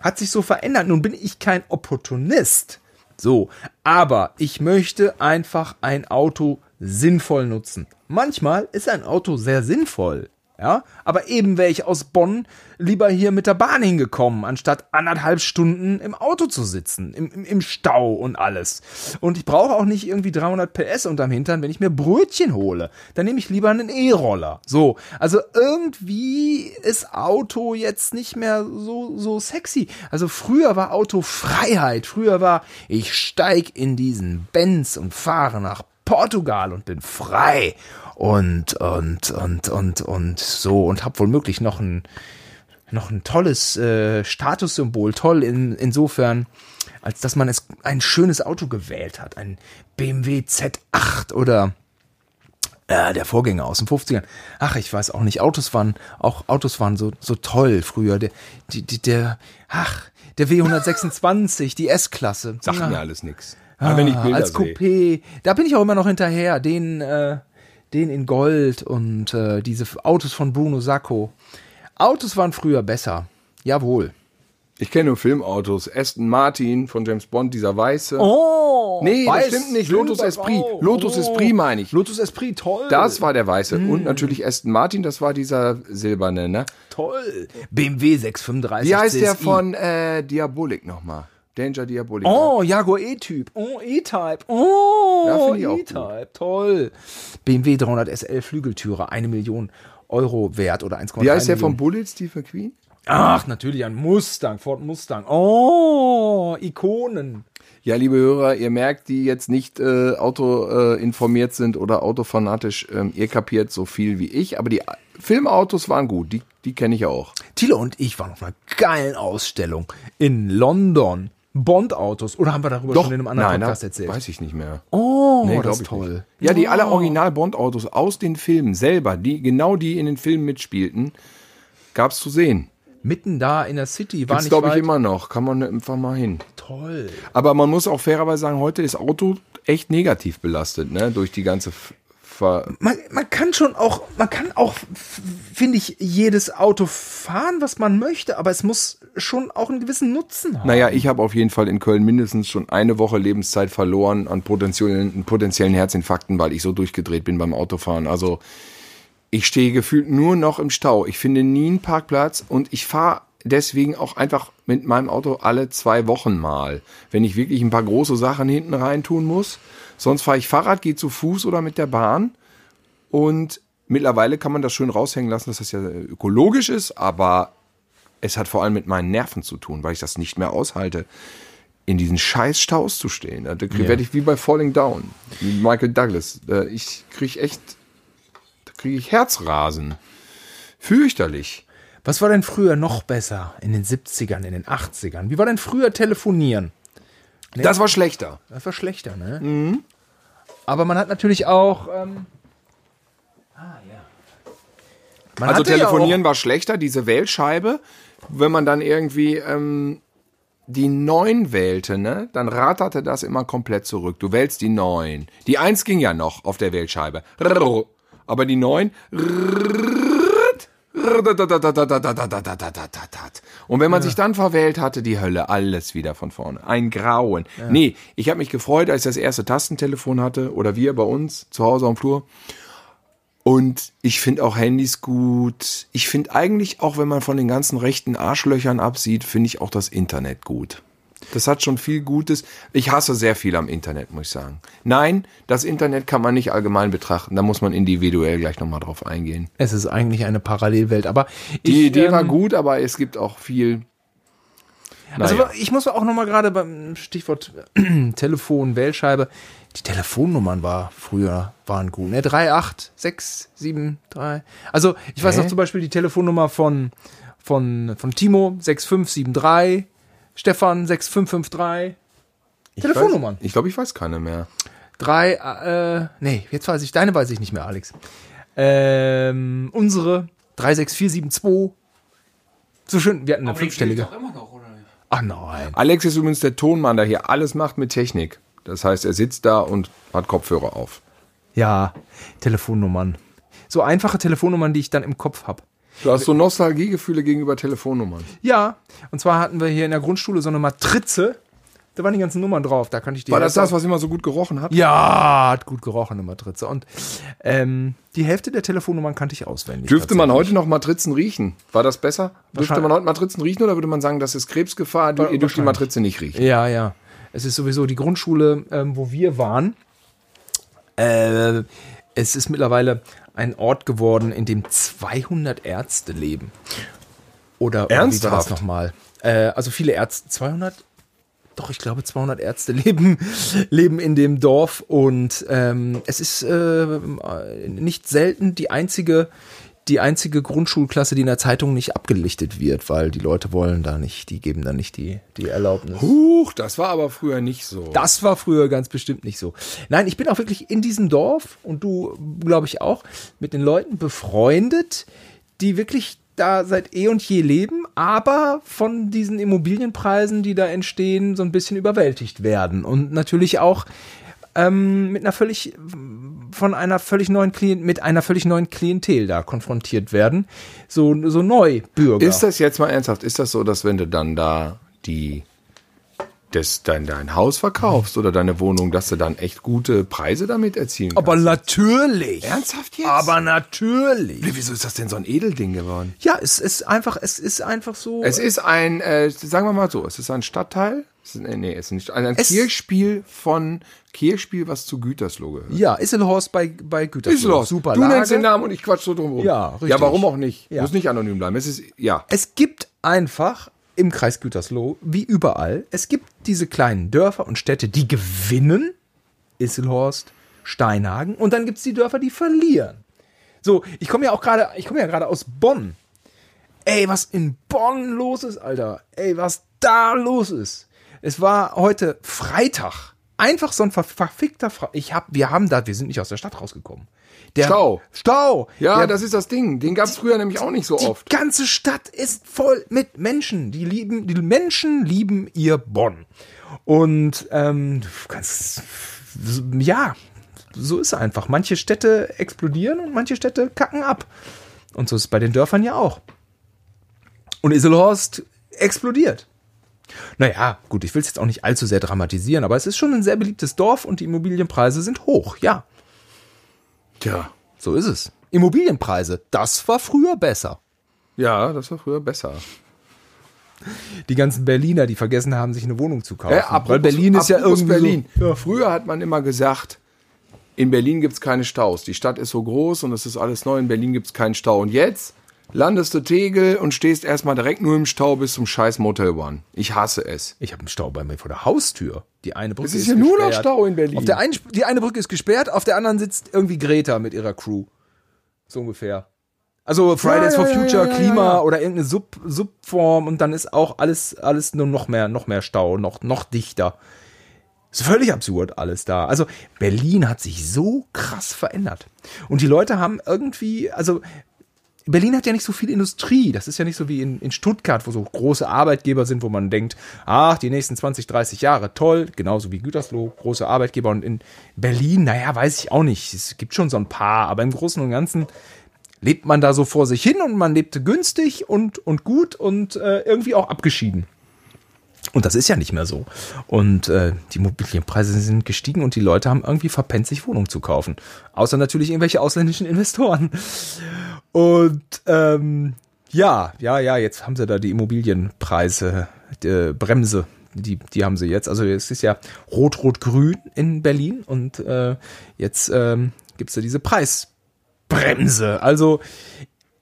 hat sich so verändert. Nun bin ich kein Opportunist. So. Aber ich möchte einfach ein Auto sinnvoll nutzen. Manchmal ist ein Auto sehr sinnvoll. Ja, aber eben wäre ich aus Bonn lieber hier mit der Bahn hingekommen, anstatt anderthalb Stunden im Auto zu sitzen, im, im, im Stau und alles. Und ich brauche auch nicht irgendwie 300 PS unterm Hintern, wenn ich mir Brötchen hole. Dann nehme ich lieber einen E-Roller. So, also irgendwie ist Auto jetzt nicht mehr so, so sexy. Also früher war Auto Freiheit. Früher war, ich steig in diesen Benz und fahre nach Portugal und bin frei und und und und und so und hab womöglich noch ein noch ein tolles äh, Statussymbol, toll in, insofern, als dass man es ein schönes Auto gewählt hat, ein BMW Z8 oder Ja, der Vorgänger aus den 50ern. Ach, ich weiß auch nicht. Autos waren, auch Autos waren so, so toll früher. Der, die, die, der, ach, der W126, die S-Klasse. Sagt Ja. mir alles nix. Ah, Aber wenn ich Bilder als sehe. Coupé. Da bin ich auch immer noch hinterher. Den, äh, den in Gold und äh, diese Autos von Bruno Sacco. Autos waren früher besser. Jawohl. Ich kenne nur Filmautos. Aston Martin von James Bond, dieser weiße. Oh, nee, das stimmt nicht. Lotus Esprit. Lotus Esprit meine ich. Lotus Esprit, toll. Das war der weiße. Mm. Und natürlich Aston Martin, das war dieser silberne, ne? toll. BMW 635. Wie heißt der CSI. von äh, Diabolik nochmal? Danger Diabolik. Oh, Jaguar E-Typ. Oh, E-Type. Oh, Ja, E-Type. Toll. BMW 300 SL Flügeltüre. Eine Million Euro wert oder 1,3 Wie heißt der von Millionen. Bullet, Steve McQueen? Ach, natürlich ein Mustang. Ford Mustang. Oh, Ikonen. Ja, liebe Hörer, ihr merkt, die jetzt nicht äh, Auto äh, informiert sind oder autofanatisch, ähm, ihr kapiert so viel wie ich, aber die Filmautos waren gut, die, die kenne ich auch. Thilo und ich waren auf einer geilen Ausstellung in London. Bond-Autos. Oder haben wir darüber schon in einem anderen nein, Podcast da- erzählt? weiß ich nicht mehr. Oh, Nee, das ist toll. Nicht. Ja, die alle Original-Bond-Autos aus den Filmen selber, die genau die in den Filmen mitspielten, gab's zu sehen. Mitten da in der City war Gibt's, nicht glaube ich, immer noch. Kann man einfach mal hin. Toll. Aber man muss auch fairerweise sagen, heute ist Auto echt negativ belastet, ne? Durch die ganze Ver Man, man kann schon auch, man kann auch, finde ich, jedes Auto fahren, was man möchte, aber es muss schon auch einen gewissen Nutzen haben. Naja, ich habe auf jeden Fall in Köln mindestens schon eine Woche Lebenszeit verloren an potenziellen, potenziellen Herzinfarkten, weil ich so durchgedreht bin beim Autofahren. Also ich stehe gefühlt nur noch im Stau. Ich finde nie einen Parkplatz und ich fahre deswegen auch einfach mit meinem Auto alle zwei Wochen mal, wenn ich wirklich ein paar große Sachen hinten rein tun muss. Sonst fahre ich Fahrrad, gehe zu Fuß oder mit der Bahn. Und mittlerweile kann man das schön raushängen lassen, dass das ja ökologisch ist, aber es hat vor allem mit meinen Nerven zu tun, weil ich das nicht mehr aushalte, in diesen scheiß Staus zu stehen. Da krieg- werde ich wie bei Falling Down, wie Michael Douglas. Ich kriege echt, da kriege ich Herzrasen. Fürchterlich. Was war denn früher noch besser? In den 70ern, in den 80ern? Wie war denn früher telefonieren? Das war schlechter. Das war schlechter, ne? Aber man hat natürlich auch. Ähm, ah, ja. Man Also hatte ja telefonieren war schlechter, diese Wählscheibe. Wenn man dann irgendwie ähm, die 9 wählte, ne, dann ratterte das immer komplett zurück. Du wählst die 9. Die 1 ging ja noch auf der Wählscheibe. Aber die 9 und wenn man sich dann verwählt hatte, die Hölle, alles wieder von vorne. Ein Grauen. Nee, ich habe mich gefreut, als ich das erste Tastentelefon hatte oder wir bei uns zu Hause am Flur. Und ich finde auch Handys gut. Ich finde eigentlich, auch wenn man von den ganzen rechten Arschlöchern absieht, finde ich auch das Internet gut. Das hat schon viel Gutes. Ich hasse sehr viel am Internet, muss ich sagen. Nein, das Internet kann man nicht allgemein betrachten. Da muss man individuell gleich nochmal drauf eingehen. Es ist eigentlich eine Parallelwelt, aber Die ich, Idee war ähm, gut, aber es gibt auch viel. Also Naja. ich muss auch noch mal gerade beim Stichwort *clears throat* Telefon, Wählscheibe, die Telefonnummern war früher waren gut, ne? 38673. Also ich weiß Hä? noch zum Beispiel die Telefonnummer von von von Timo 6573, Stefan 6553. Ich Telefonnummern. Weiß, ich glaube, ich weiß keine mehr. Drei, äh, nee, jetzt weiß ich, deine weiß ich nicht mehr, Alex. Ähm, unsere 36472. So schön, wir hatten eine Aber fünfstellige. doch immer noch, oder? Ach nein. Alex ist übrigens der Tonmann, der hier alles macht mit Technik. Das heißt, er sitzt da und hat Kopfhörer auf. Ja, Telefonnummern. So einfache Telefonnummern, die ich dann im Kopf habe. Du hast so Nostalgiegefühle gegenüber Telefonnummern. Ja, und zwar hatten wir hier in der Grundschule so eine Matrize. Da waren die ganzen Nummern drauf. Da kann ich die War das das, was immer so gut gerochen hat? Ja, hat gut gerochen, eine Matrize. Und ähm, die Hälfte der Telefonnummern kannte ich auswendig. Dürfte man heute noch Matrizen riechen? War das besser? Dürfte man heute Matrizen riechen oder würde man sagen, das ist Krebsgefahr, du, ihr dürft die. Matrize nicht riechen? Ja, ja. Es ist sowieso die Grundschule, ähm, wo wir waren. Äh, es ist mittlerweile ein Ort geworden, in dem 200 Ärzte leben. Oder, oder wie war das nochmal? Äh, also viele Ärzte, 200? Doch, ich glaube 200 Ärzte *laughs* leben, leben in dem Dorf und ähm, es ist äh, nicht selten die einzige, die einzige Grundschulklasse, die in der Zeitung nicht abgelichtet wird, weil die Leute wollen da nicht, die geben da nicht die, die Erlaubnis. Huch, das war aber früher nicht so. Das war früher ganz bestimmt nicht so. Nein, ich bin auch wirklich in diesem Dorf und du, glaube ich, auch mit den Leuten befreundet, die wirklich da seit eh und je leben, aber von diesen Immobilienpreisen, die da entstehen, so ein bisschen überwältigt werden und natürlich auch ähm, mit einer völlig von einer völlig neuen Klient, mit einer völlig neuen Klientel da konfrontiert werden, so so Neubürger. Ist das jetzt mal ernsthaft? Ist das so, dass wenn du dann da die das, dein, dein Haus verkaufst oder deine Wohnung, dass du dann echt gute Preise damit erzielen kannst? aber natürlich. ernsthaft jetzt? Aber natürlich. Nee, wieso ist das denn so ein Edelding geworden? Ja, es ist einfach, es ist einfach so. Es ist ein, äh, sagen wir mal so, es ist ein Stadtteil. Ist, nee, ist nicht ein, ein Es- Kirchspiel von Kirchspiel, was zu Gütersloh gehört. ja, Isselhorst bei, bei Gütersloh. Ist los. Super du Lage. nennst den Namen und ich quatsch so drum rum. Ja, richtig. Ja, warum auch nicht? Ja. Muss nicht anonym bleiben. Es ist, ja. Es gibt einfach im Kreis Gütersloh, wie überall, es gibt diese kleinen Dörfer und Städte, die gewinnen. Isselhorst, Steinhagen. Und dann gibt es die Dörfer, die verlieren. So, ich komme ja auch gerade, ich komme ja gerade aus Bonn. Ey, was in Bonn los ist, Alter. Ey, was da los ist. Es war heute Freitag. Einfach so ein ver verfickter Fre Ich hab, wir haben da, wir sind nicht aus der Stadt rausgekommen. Der Stau. Stau. Ja, Der das ist das Ding. Den gab es früher nämlich auch nicht so die oft. ganze Stadt ist voll mit Menschen. Die lieben, die Menschen lieben ihr Bonn. Und ähm, kannst, ja, so ist es einfach. Manche Städte explodieren und manche Städte kacken ab. Und so ist es bei den Dörfern ja auch. Und Iselhorst explodiert. Naja, gut, ich will es jetzt auch nicht allzu sehr dramatisieren, aber es ist schon ein sehr beliebtes Dorf und die Immobilienpreise sind hoch. Ja, Tja. so ist es. Immobilienpreise, das war früher besser. Ja, das war früher besser. die ganzen Berliner, die vergessen haben, sich eine Wohnung zu kaufen. Äh, apropos- Weil Berlin ist ja irgendwie Berlin. So, ja. Früher hat man immer gesagt, in Berlin gibt's keine Staus. Die Stadt ist so groß und es ist alles neu. In Berlin gibt's keinen Stau. Und jetzt landest du Tegel und stehst erstmal direkt nur im Stau bis zum scheiß Motel One. Ich hasse es. Ich habe einen Stau bei mir vor der Haustür. Die eine Brücke Es ist ja nur noch Stau in Berlin. Auf der einen, die eine Brücke ist gesperrt, auf der anderen sitzt irgendwie Greta mit ihrer Crew. So ungefähr. Also Fridays Ja, for ja, ja, Future, ja, Klima oder irgendeine Sub, Subform und dann ist auch alles, alles nur noch mehr, noch mehr Stau, noch, noch dichter. Ist völlig absurd alles da. Also Berlin hat sich so krass verändert. Und die Leute haben irgendwie, also Berlin hat ja nicht so viel Industrie. Das ist ja nicht so wie in, in Stuttgart, wo so große Arbeitgeber sind, wo man denkt, ach, die nächsten 20, 30 Jahre, toll. Genauso wie Gütersloh, große Arbeitgeber. Und in Berlin, naja, weiß ich auch nicht. Es gibt schon so ein paar, aber im Großen und Ganzen lebt man da so vor sich hin und man lebte günstig und, und gut und äh, irgendwie auch abgeschieden. Und das ist ja nicht mehr so. Und äh, die Immobilienpreise sind gestiegen und die Leute haben irgendwie verpennt, sich Wohnungen zu kaufen. Außer natürlich irgendwelche ausländischen Investoren. Und ähm, ja, ja, ja, jetzt haben sie da die Immobilienpreise, die Bremse, die, die haben sie jetzt. Also es ist ja rot-rot-grün in Berlin und äh, jetzt ähm, gibt es ja diese Preisbremse. Also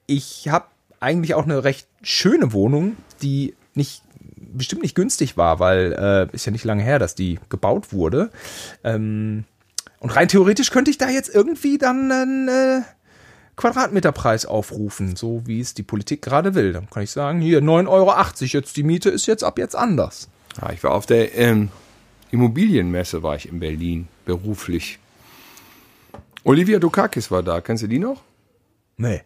ich habe eigentlich auch eine recht schöne Wohnung, die nicht bestimmt nicht günstig war, weil äh, ist ja nicht lange her, dass die gebaut wurde. Ähm, und rein theoretisch könnte ich da jetzt irgendwie dann äh, Quadratmeterpreis aufrufen, so wie es die Politik gerade will. Dann kann ich sagen, hier 9,80 Euro jetzt, die Miete ist jetzt ab jetzt anders. Ja, ich war auf der ähm, Immobilienmesse, war ich in Berlin, beruflich. Olivia Dukakis war da. Kennst du die noch? Nee.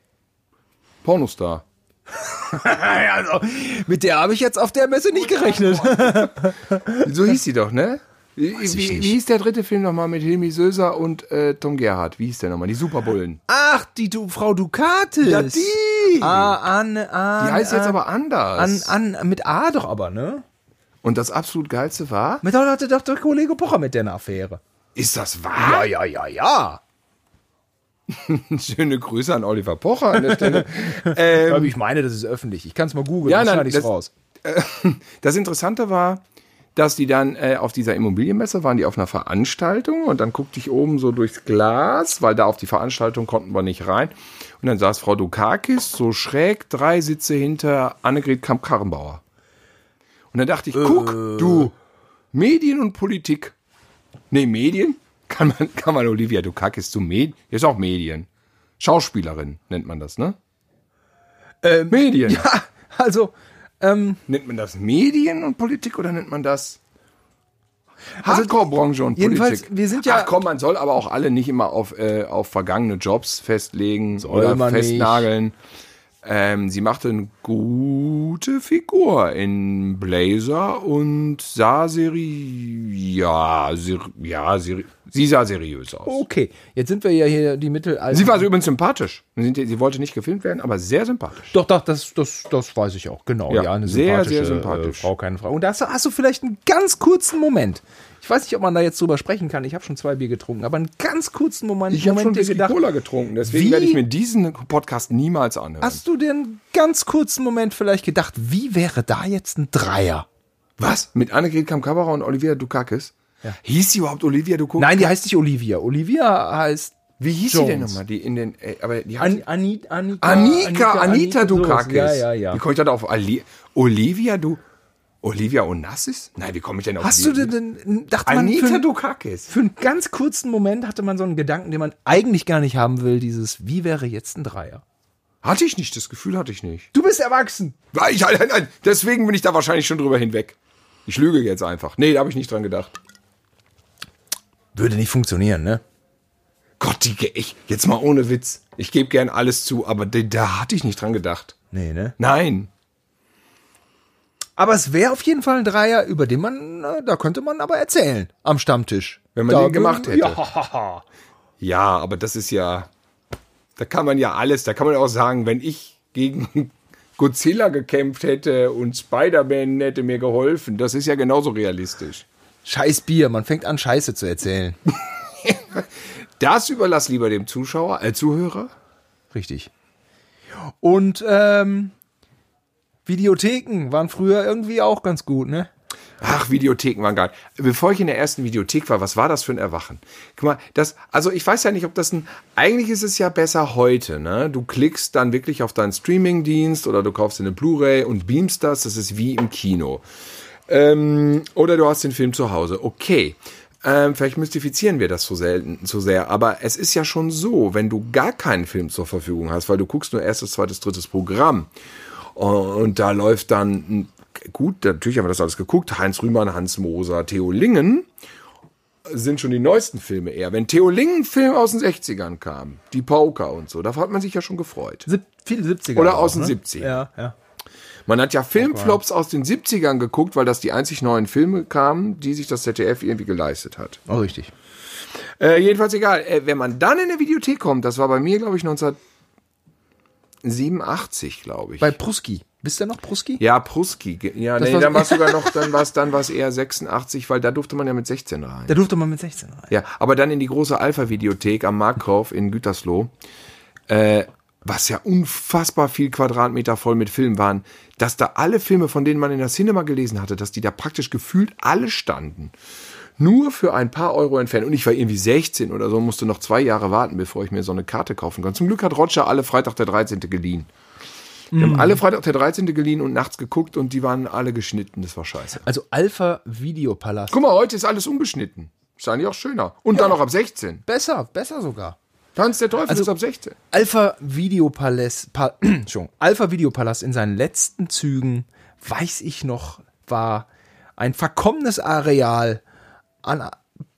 Pornostar. *laughs* also, mit der habe ich jetzt auf der Messe nicht gerechnet. *laughs* So hieß die doch, ne? Wie, ich wie, hieß der dritte Film nochmal mit Hilmi Söser und äh, Tom Gerhardt? Wie hieß der nochmal? Die Superbullen. Ach, die du, Frau Ducatis. Ja, die. Ah, an, an, Die heißt jetzt an, aber anders. An, an, mit A doch aber, ne? Und das absolut geilste war? Mit da hatte doch der Kollege Pocher mit der Affäre. Ist das wahr? Ja, ja, ja, ja. *laughs* Schöne Grüße an Oliver Pocher an der Stelle. *laughs* Ähm, ich meine, das ist öffentlich. Ich kann es mal googeln, Ja, dann nein, schneide ich's das- raus. *laughs* das Interessante war, dass die dann äh, auf dieser Immobilienmesse waren, die auf einer Veranstaltung und dann guckte ich oben so durchs Glas, weil da auf die Veranstaltung konnten wir nicht rein. Und dann saß Frau Dukakis so schräg drei Sitze hinter Annegret Kamp-Karrenbauer. Und dann dachte ich, guck, du, Medien und Politik. Nee, Medien? Kann man, *laughs* kann man Olivia Dukakis zu Medien? Ist auch Medien. Schauspielerin nennt man das, ne? Medien. Ja, also, ähm, Nennt man das Medien und Politik oder nennt man das Hardcore-Branche und jedenfalls, Politik? wir sind ja- Ach komm, man soll aber auch alle nicht immer auf, äh, auf vergangene Jobs festlegen oder man festnageln. Ähm, sie machte eine gute Figur in Blazer und sah seri ja, ser ja seri sie sah seriös aus. okay, jetzt sind wir ja hier die Mittelalter. Sie war also übrigens sympathisch. Sie wollte nicht gefilmt werden, aber sehr sympathisch. Doch, doch, das, das, das weiß ich auch, genau. Ja, Ja, eine sehr, sympathische sehr sympathisch. Äh, Frau, keine Frage. Und da hast du, hast du vielleicht einen ganz kurzen Moment. Ich weiß nicht, ob man da jetzt drüber sprechen kann. Ich habe schon zwei Bier getrunken, aber einen ganz kurzen Moment, Ich habe schon Whisky gedacht, Cola getrunken, deswegen werde ich mir diesen Podcast niemals anhören. hast du dir einen ganz kurzen Moment vielleicht gedacht, wie wäre da jetzt ein Dreier? Was? Mit Annegret Kamkabara und Olivia Dukakis? Ja. Hieß sie überhaupt Olivia Dukakis? Nein, die heißt nicht Olivia. Olivia heißt Wie hieß sie denn Jones. nochmal? Die in den, äh, aber die An, hat Ani, Annika, Annika, Anita sowas. Dukakis. Ja, ja, ja. Wie komme ich dann auf Ali Olivia du Olivia Onassis? Nein, wie komme ich denn auf Hast du denn, dachte man, Anita für, Dukakis? für einen ganz kurzen Moment hatte man so einen Gedanken, den man eigentlich gar nicht haben will, dieses, wie wäre jetzt ein Dreier? Hatte ich nicht, das Gefühl hatte ich nicht. Du bist erwachsen. Nein, nein, *laughs* nein, deswegen bin ich da wahrscheinlich schon drüber hinweg. Ich lüge jetzt einfach. Nee, da habe ich nicht dran gedacht. Würde nicht funktionieren, ne? Gott, die, ich, jetzt mal ohne Witz. Ich gebe gern alles zu, aber da, da hatte ich nicht dran gedacht. Nee, ne? Nein. Aber es wäre auf jeden Fall ein Dreier, über den man, äh, da könnte man aber erzählen, am Stammtisch. Wenn man da den gemacht hätte. Ja. *laughs* Ja, aber das ist ja, da kann man ja alles, da kann man auch sagen, wenn ich gegen *laughs* Godzilla gekämpft hätte und Spider-Man hätte mir geholfen, das ist ja genauso realistisch. Scheiß Bier, man fängt an, Scheiße zu erzählen. *laughs* Das überlass lieber dem Zuschauer, äh, Zuhörer. Richtig. Und, ähm, Videotheken waren früher irgendwie auch ganz gut, ne? Ach, Videotheken waren geil. Bevor ich in der ersten Videothek war, was war das für ein Erwachen? Guck mal, das, also ich weiß ja nicht, ob das ein, eigentlich ist es ja besser heute, ne? Du klickst dann wirklich auf deinen Streamingdienst oder du kaufst dir eine Blu-ray und beamst das, das ist wie im Kino. Ähm, oder du hast den Film zu Hause. Okay. Ähm, vielleicht mystifizieren wir das so selten, zu sehr. Aber es ist ja schon so, wenn du gar keinen Film zur Verfügung hast, weil du guckst nur erstes, zweites, drittes Programm. Und da läuft dann, gut, natürlich haben wir das alles geguckt, Heinz Rühmann, Hans Moser, Theo Lingen sind schon die neuesten Filme eher. Wenn Theo Lingen Film aus den 60ern kam, die Pauker und so, da hat man sich ja schon gefreut. Sieb, viele 70er. Oder aus den ne? 70ern. Ja, ja. Man hat ja Filmflops aus den 70ern geguckt, weil das die einzig neuen Filme kamen, die sich das ZDF irgendwie geleistet hat. Oh, richtig. Äh, jedenfalls egal. Äh, wenn man dann in eine Videothek kommt, das war bei mir, glaube ich, 1987, glaube ich. Bei Pruski. Bist du noch Pruski? ja, Pruski. Ja, Das nee, war- dann war es sogar *laughs* noch, dann war es dann war's eher 86, weil da durfte man ja mit 16 rein. Da durfte man mit 16 rein. Ja, aber dann in die große Alpha-Videothek am Marktkauf in Gütersloh, äh, was ja unfassbar viel Quadratmeter voll mit Filmen waren, dass da alle Filme, von denen man in der Cinema gelesen hatte, dass die da praktisch gefühlt alle standen. Nur für ein paar Euro entfernt. Und ich war irgendwie 16 oder so, musste noch zwei Jahre warten, bevor ich mir so eine Karte kaufen kann. Zum Glück hat Roger alle Freitag der 13. geliehen. Wir haben alle Freitag der 13. geliehen und nachts geguckt und die waren alle geschnitten. Das war scheiße. Also Alpha Videopalast. Guck mal, heute ist alles ungeschnitten. Ist eigentlich auch schöner. Und dann noch ab 16. Besser, besser sogar. Tanz der Teufel Also- ist ab 16. Alpha Videopalast, pa *clears throat* Alpha Videopalast in seinen letzten Zügen, weiß ich noch, war ein verkommenes Areal an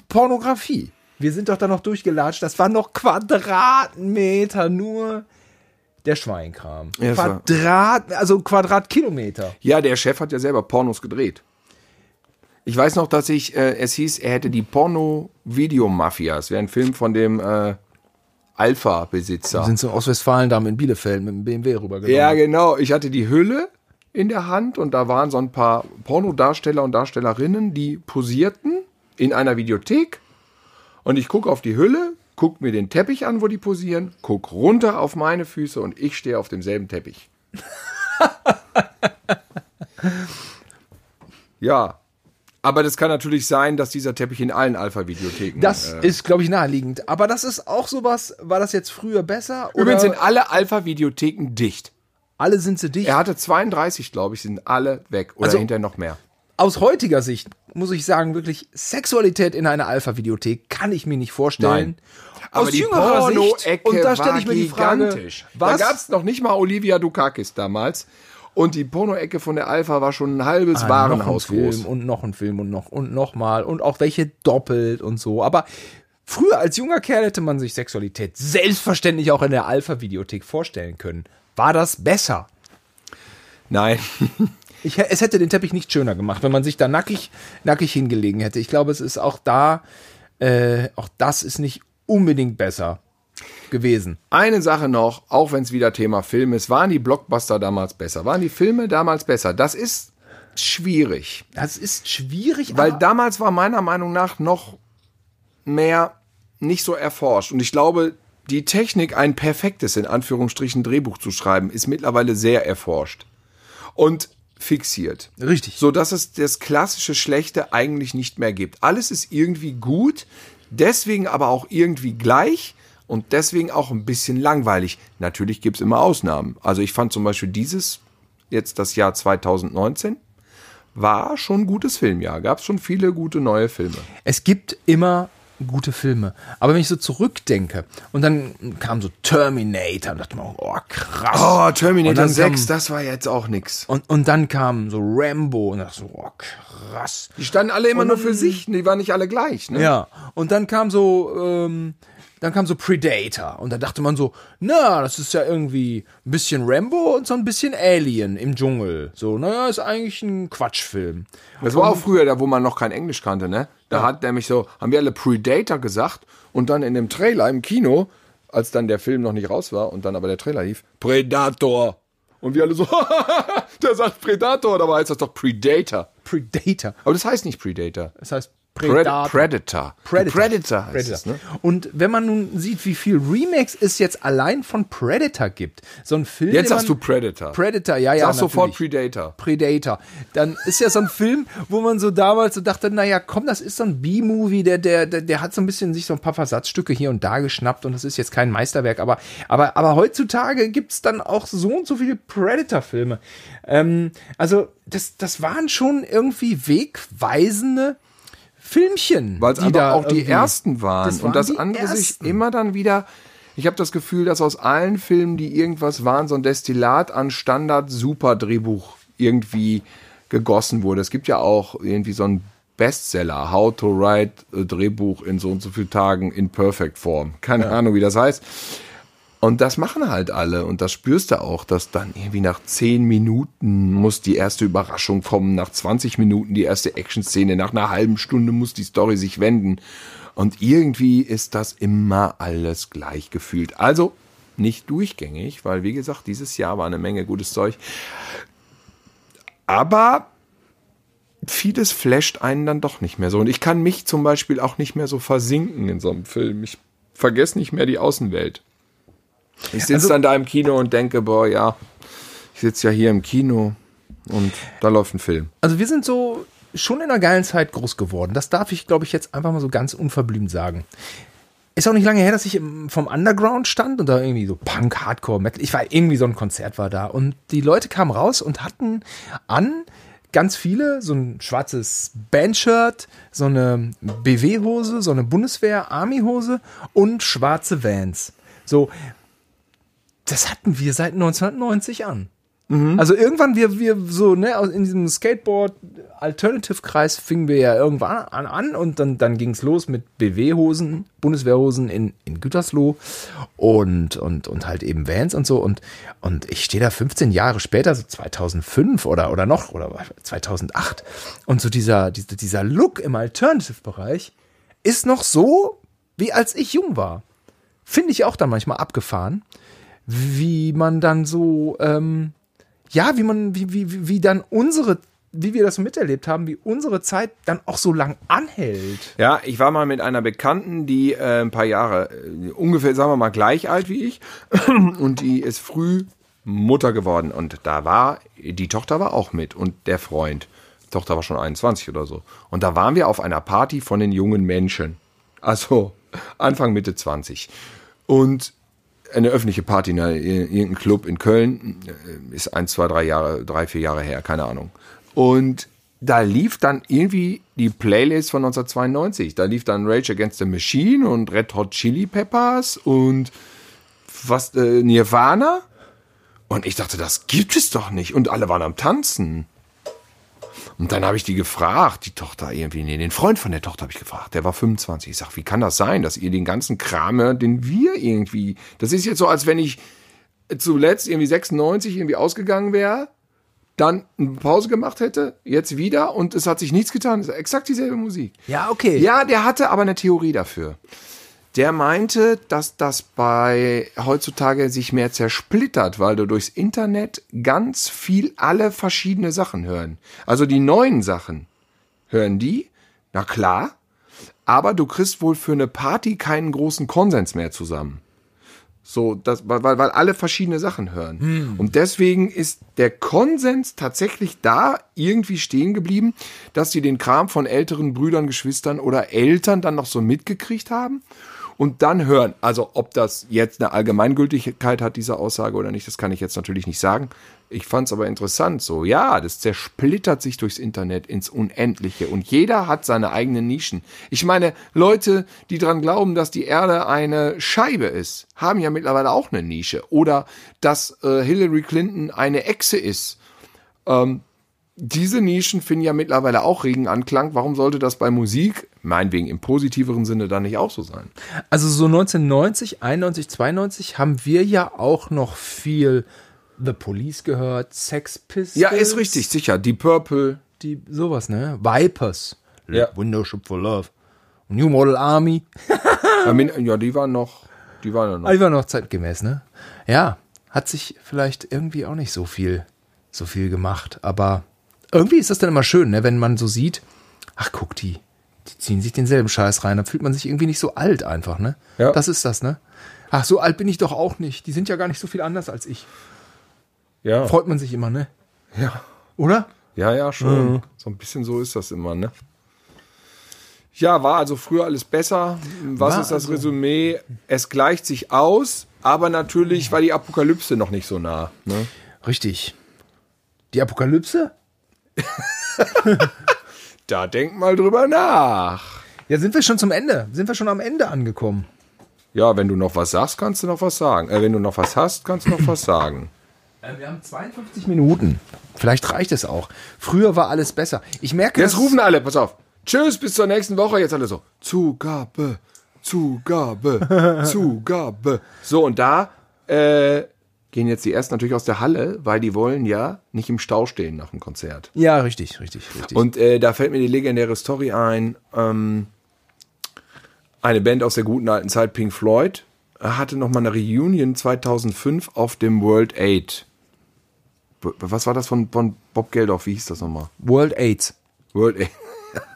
Pornografie. Wir sind doch da noch durchgelatscht. Das waren noch Quadratmeter nur der Schweinkram. Ja, Quadrat, also Quadratkilometer. Ja, der Chef hat ja selber Pornos gedreht. Ich weiß noch, dass ich, äh, es hieß, er hätte die Porno-Video-Mafia. Es wäre ein Film von dem äh, Alpha-Besitzer. Sind Westfalen da mit Bielefeld mit dem BMW rübergegangen. Ja, genau. Ich hatte die Hülle in der Hand und da waren so ein paar Pornodarsteller und Darstellerinnen, die posierten in einer Videothek. Und ich gucke auf die Hülle, guck mir den Teppich an, wo die posieren, guck runter auf meine Füße und ich stehe auf demselben Teppich. *laughs* ja. Aber das kann natürlich sein, dass dieser Teppich in allen Alpha-Videotheken. Das äh, ist, glaube ich, naheliegend. Aber das ist auch sowas, war das jetzt früher besser? übrigens sind alle Alpha-Videotheken dicht. alle sind sie dicht. Er hatte 32, glaube ich, sind alle weg. Oder Also- hinterher noch mehr. aus heutiger Sicht muss ich sagen, wirklich Sexualität in einer Alpha-Videothek kann ich mir nicht vorstellen. Nein. Aber aus die jüngerer Sicht, und da stelle ich mir die Frage, was Da gab es noch nicht mal Olivia Dukakis damals. Und die Porno-Ecke von der Alpha war schon ein halbes Ah, Warenhaus noch ein groß. Film und noch ein Film und noch und noch mal und auch welche doppelt und so. Aber früher als junger Kerl hätte man sich Sexualität selbstverständlich auch in der Alpha-Videothek vorstellen können. War das besser? Nein. *laughs* Ich, es hätte den Teppich nicht schöner gemacht, wenn man sich da nackig, nackig hingelegen hätte. Ich glaube, es ist auch da, äh, auch das ist nicht unbedingt besser gewesen. Eine Sache noch, auch wenn es wieder Thema Film ist, waren die Blockbuster damals besser? Waren die Filme damals besser? Das ist schwierig. Das ist schwierig, Weil damals war meiner Meinung nach noch mehr nicht so erforscht. Und ich glaube, die Technik, ein perfektes, in Anführungsstrichen, Drehbuch zu schreiben, ist mittlerweile sehr erforscht. Und fixiert. richtig. So dass es das klassische Schlechte eigentlich nicht mehr gibt. Alles ist irgendwie gut, deswegen aber auch irgendwie gleich und deswegen auch ein bisschen langweilig. Natürlich gibt es immer Ausnahmen. Also ich fand zum Beispiel dieses, jetzt das Jahr 2019, war schon ein gutes Filmjahr. Gab es schon viele gute neue Filme. Es gibt immer gute Filme. Aber wenn ich so zurückdenke und dann kam so Terminator und dachte mir, oh krass. Oh, Und Terminator dann 6, kam- das war jetzt auch nix. Und, und dann kam so Rambo und dachte so, oh krass. Die standen alle immer nur für sich, die waren nicht alle gleich. Ne? Ja, und dann kam so, ähm, dann kam so Predator und da dachte man so, na, das ist ja irgendwie ein bisschen Rambo und so ein bisschen Alien im Dschungel. So, naja, ist eigentlich ein Quatschfilm. Das war auch früher, da wo man noch kein Englisch kannte, ne? Da hat nämlich so, haben wir alle Predator gesagt und dann in dem Trailer im Kino, als dann der Film noch nicht raus war und dann aber der Trailer lief, Predator. Und wir alle so, *laughs* der sagt Predator, dabei heißt das doch Predator. Predator. Aber das heißt nicht Predator. Das heißt Pred Predator. Predator. Predator. Predator heißt Predator. es, ne? Und wenn man nun sieht, wie viel Remakes es jetzt allein von Predator gibt, so ein Film. Jetzt sagst du Predator. Predator, ja, ja. Sag sofort. Predator. Predator. Dann ist ja so ein Film, wo man so damals so dachte, naja, komm, das ist so ein B-Movie, der, der, der, der hat so ein bisschen sich so ein paar Versatzstücke hier und da geschnappt und das ist jetzt kein Meisterwerk, aber, aber, aber heutzutage gibt's dann auch so und so viele Predator-Filme. Ähm, also, das, das waren schon irgendwie wegweisende Filmchen. Weil es einfach da auch die ersten waren. Das waren und das andere sich immer dann wieder. Ich habe das Gefühl, dass aus allen Filmen, die irgendwas waren, so ein Destillat an Standard-Super-Drehbuch irgendwie gegossen wurde. Es gibt ja auch irgendwie so ein Bestseller, How to Write a Drehbuch in so und so vielen Tagen in Perfect Form. Keine Ahnung, wie das heißt. Und das machen halt alle. Und das spürst du auch, dass dann irgendwie nach 10 Minuten muss die erste Überraschung kommen, nach 20 Minuten die erste Action-Szene, nach einer halben Stunde muss die Story sich wenden. Und irgendwie ist das immer alles gleich gefühlt. Also nicht durchgängig, weil wie gesagt, dieses Jahr war eine Menge gutes Zeug. Aber vieles flasht einen dann doch nicht mehr so. Und ich kann mich zum Beispiel auch nicht mehr so versinken in so einem Film. Ich vergesse nicht mehr die Außenwelt. Ich sitze dann da im Kino und denke, boah, ja, ich sitze ja hier im Kino und da läuft ein Film. Also wir sind so schon in einer geilen Zeit groß geworden. Das darf ich, glaube ich, jetzt einfach mal so ganz unverblümt sagen. Ist auch nicht lange her, dass ich vom Underground stand und da irgendwie so Punk, Hardcore, Metal. Ich war irgendwie so ein Konzert war da und die Leute kamen raus und hatten an ganz viele so ein schwarzes Bandshirt, so eine BW-Hose, so eine Bundeswehr-Army-Hose und schwarze Vans. So, das hatten wir seit 1990 an. Also irgendwann wir wir so ne in diesem Skateboard Alternative Kreis fingen wir ja irgendwann an, an und dann dann ging's los mit BW Hosen, Bundeswehrhosen in in Gütersloh und und und halt eben Vans und so und und ich stehe da 15 Jahre später so 2005 oder oder noch oder 2008 und so dieser dieser dieser Look im Alternative Bereich ist noch so wie als ich jung war. Finde ich auch dann manchmal abgefahren wie man dann so, ähm, ja, wie man, wie, wie, wie- dann unsere, wie wir das miterlebt haben, wie unsere Zeit dann auch so lang anhält. Ja, ich war mal mit einer Bekannten, die äh, ein paar Jahre, äh, ungefähr, sagen wir mal, gleich alt wie ich. *clears throat* Und die ist früh Mutter geworden. Und da war, die Tochter war auch mit und der Freund. Tochter war schon 21 oder so. Und da waren wir auf einer Party von den jungen Menschen. Also Anfang, Mitte 20. Und eine öffentliche Party in irgendeinem Club in Köln äh, ist ein, zwei, drei Jahre, drei, vier Jahre her, keine Ahnung. Und da lief dann irgendwie die Playlist von 1992. Da lief dann Rage Against the Machine und Red Hot Chili Peppers und was äh, Nirvana. Und ich dachte, das gibt es doch nicht. Und alle waren am Tanzen. Und dann habe ich die gefragt, die Tochter irgendwie, nee, den Freund von der Tochter habe ich gefragt, der war 25. Ich sag, wie kann das sein, dass ihr den ganzen Kram, hört, den wir irgendwie, das ist jetzt so, als wenn ich zuletzt irgendwie 96 irgendwie ausgegangen wäre, dann eine Pause gemacht hätte, jetzt wieder und es hat sich nichts getan. Es ist exakt dieselbe Musik. Ja, okay. Ja, der hatte aber eine Theorie dafür. Der meinte, dass das bei heutzutage sich mehr zersplittert, weil du durchs Internet ganz viel alle verschiedene Sachen hören. Also die neuen Sachen hören die, na klar, aber du kriegst wohl für eine Party keinen großen Konsens mehr zusammen. So, das, weil, weil alle verschiedene Sachen hören. Und deswegen ist der Konsens tatsächlich da irgendwie stehen geblieben, dass sie den Kram von älteren Brüdern, Geschwistern oder Eltern dann noch so mitgekriegt haben und dann hören. Also ob das jetzt eine Allgemeingültigkeit hat, diese Aussage oder nicht, das kann ich jetzt natürlich nicht sagen. Ich fand es aber interessant so. Ja, das zersplittert sich durchs Internet ins Unendliche und jeder hat seine eigenen Nischen. Ich meine, Leute, die dran glauben, dass die Erde eine Scheibe ist, haben ja mittlerweile auch eine Nische. Oder dass äh, Hillary Clinton eine Echse ist. Ähm, diese Nischen finden ja mittlerweile auch regen Anklang. Warum sollte das bei Musik, meinetwegen im positiveren Sinne, dann nicht auch so sein? Also so 1990, 91, 92 haben wir ja auch noch viel The Police gehört, Sex Pistols. Ja, ist richtig, sicher. Die Purple. Die, sowas, ne? Vipers. Ja. Window Ship for Love. New Model Army. *laughs* Ja, die waren noch, die waren ja noch. Die war noch zeitgemäß, ne? Ja, hat sich vielleicht irgendwie auch nicht so viel, so viel gemacht. Aber irgendwie ist das dann immer schön, ne? Wenn man so sieht, ach guck, die, die ziehen sich denselben Scheiß rein. Da fühlt man sich irgendwie nicht so alt einfach, ne? Ja. Das ist das, ne? Ach, so alt bin ich doch auch nicht. Die sind ja gar nicht so viel anders als ich. Ja. Freut man sich immer, ne? ja. Oder? Ja, ja, schon. So ein bisschen so ist das immer, ne? Ja, war also früher alles besser. Was War ist das also- Resümee? Es gleicht sich aus, aber natürlich war die Apokalypse noch nicht so nah. Ne? Richtig. Die Apokalypse? *laughs* Da denk mal drüber nach. Ja, sind wir schon zum Ende? Sind wir schon am Ende angekommen? Ja, wenn du noch was sagst, kannst du noch was sagen. Äh, wenn du noch was hast, kannst du noch was sagen. Äh, Wir haben 52 Minuten. Vielleicht reicht es auch. Früher war alles besser. Ich merke, Jetzt rufen alle, pass auf. Tschüss, bis zur nächsten Woche. Jetzt alle so. Zugabe, Zugabe, *laughs* Zugabe. So, und da äh, gehen jetzt die ersten natürlich aus der Halle, weil die wollen ja nicht im Stau stehen nach dem Konzert. Ja, richtig, richtig, richtig. Und äh, da fällt mir die legendäre Story ein. Ähm, eine Band aus der guten alten Zeit, Pink Floyd, hatte noch mal eine Reunion 2005 auf dem World Aid. Was war das von, von Bob Geldof? Wie hieß das nochmal? World AIDS. World Aid. *laughs*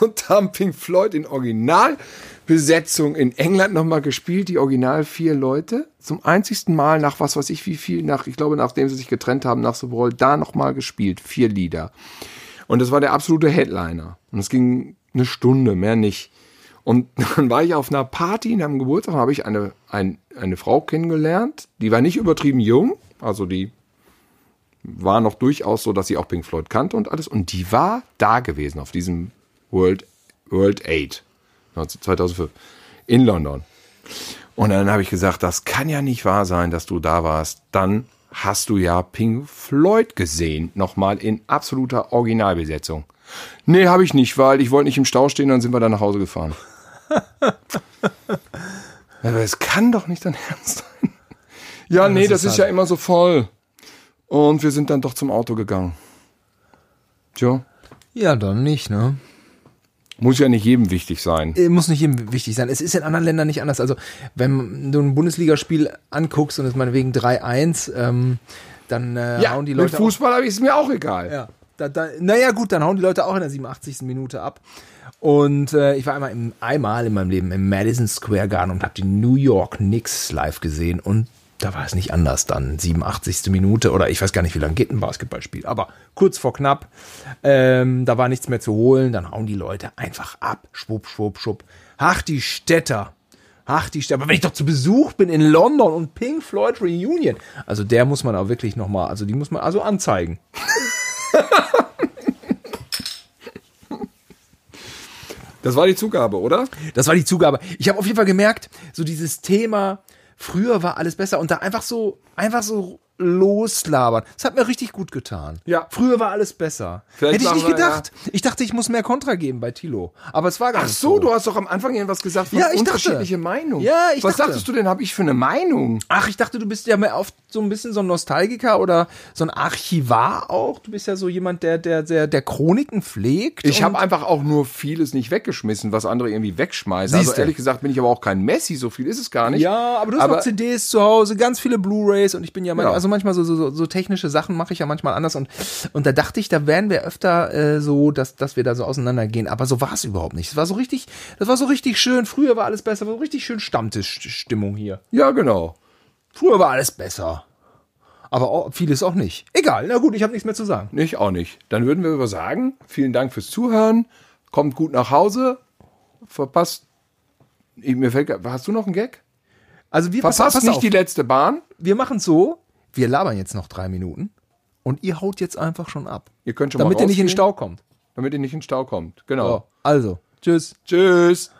Und da haben Pink Floyd in Originalbesetzung in England nochmal gespielt, die Original vier Leute. Zum einzigsten Mal nach was weiß ich wie viel, nach, ich glaube, nachdem sie sich getrennt haben, nach The Wall, da nochmal gespielt. Vier Lieder. Und das war der absolute Headliner. Und es ging eine Stunde, mehr nicht. Und *laughs* dann war ich auf einer Party in einem Geburtstag, habe ich eine, ein, eine Frau kennengelernt, die war nicht übertrieben jung, also die war noch durchaus so, dass sie auch Pink Floyd kannte und alles. Und die war da gewesen auf diesem World, World Aid 2005 in London. Und dann habe ich gesagt, das kann ja nicht wahr sein, dass du da warst. Dann hast du ja Pink Floyd gesehen, nochmal in absoluter Originalbesetzung. Nee, habe ich nicht, weil ich wollte nicht im Stau stehen, dann sind wir dann nach Hause gefahren. *laughs* Aber es kann doch nicht dein Ernst sein. Ja, nee, das ist ist halt- ja immer so voll. Und wir sind dann doch zum Auto gegangen. Tja, Ja, dann nicht, ne? Muss ja nicht jedem wichtig sein. Äh, Muss nicht jedem wichtig sein. Es ist in anderen Ländern nicht anders. Also, wenn du ein Bundesligaspiel anguckst und es meinetwegen 3-1, ähm, dann äh, Ja, hauen die mit Leute. Fußball aber ist es mir auch egal. Ja, da, da, naja, gut, dann hauen die Leute auch in der 87. Minute ab. Und äh, ich war einmal, im, einmal in meinem Leben im Madison Square Garden und habe die New York Knicks live gesehen und da war es nicht anders dann. 87. Minute oder ich weiß gar nicht, wie lange geht ein Basketballspiel, aber kurz vor knapp. Ähm, da war nichts mehr zu holen. Dann hauen die Leute einfach ab. Schwupp, schwupp, schwupp. Ach, die Städter. Ach, die Städter. Aber wenn ich doch zu Besuch bin in London und Pink Floyd Reunion. Also der muss man auch wirklich nochmal, also die muss man also anzeigen. Das war die Zugabe, oder? Das war die Zugabe. Ich habe auf jeden Fall gemerkt, so dieses Thema, früher war alles besser und da einfach so, einfach so loslabern. Das hat mir richtig gut getan. Ja. Früher war alles besser. Vielleicht Hätte ich nicht wir, gedacht. Ich dachte, ich muss mehr Kontra geben bei Tilo. Aber es war gar Ach nicht so, du hast doch am Anfang irgendwas gesagt von Ja, ich unterschiedliche dachte. Meinungen. Ja, ich Was dachte. dachtest du denn, habe ich für eine Meinung? Ach, ich dachte, du bist ja mehr oft so ein bisschen so ein Nostalgiker oder so ein Archivar auch. Du bist ja so jemand, der, der, der, der Chroniken pflegt. Ich habe einfach auch nur vieles nicht weggeschmissen, was andere irgendwie wegschmeißen. Also Siehste. ehrlich gesagt bin ich aber auch kein Messi, so viel ist es gar nicht. Ja, aber du hast Aber- noch CDs zu Hause, ganz viele Blu-Rays und ich bin ja, manchmal, Ja. also manchmal so, so, so technische Sachen mache ich ja manchmal anders und, und da dachte ich, da wären wir öfter äh, so, dass, dass wir da so auseinandergehen, aber so war es überhaupt nicht. Es war so richtig, das war so richtig schön, früher war alles besser, war so richtig schön Stammtischstimmung hier. Ja, genau. Früher war alles besser. Aber auch, vieles auch nicht. Egal, na gut, ich habe nichts mehr zu sagen. Ich auch nicht. Dann würden wir aber sagen, vielen Dank fürs Zuhören. Kommt gut nach Hause. Verpasst. Ich, mir fällt, hast du noch einen Gag? Also wir pass, Verpasst pass nicht auf, die letzte Bahn. wir machen so, wir labern jetzt noch drei Minuten und ihr haut jetzt einfach schon ab. Ihr könnt schon damit mal ihr nicht in den Stau kommt. Damit ihr nicht in den Stau kommt. Genau. So, also, tschüss. Tschüss.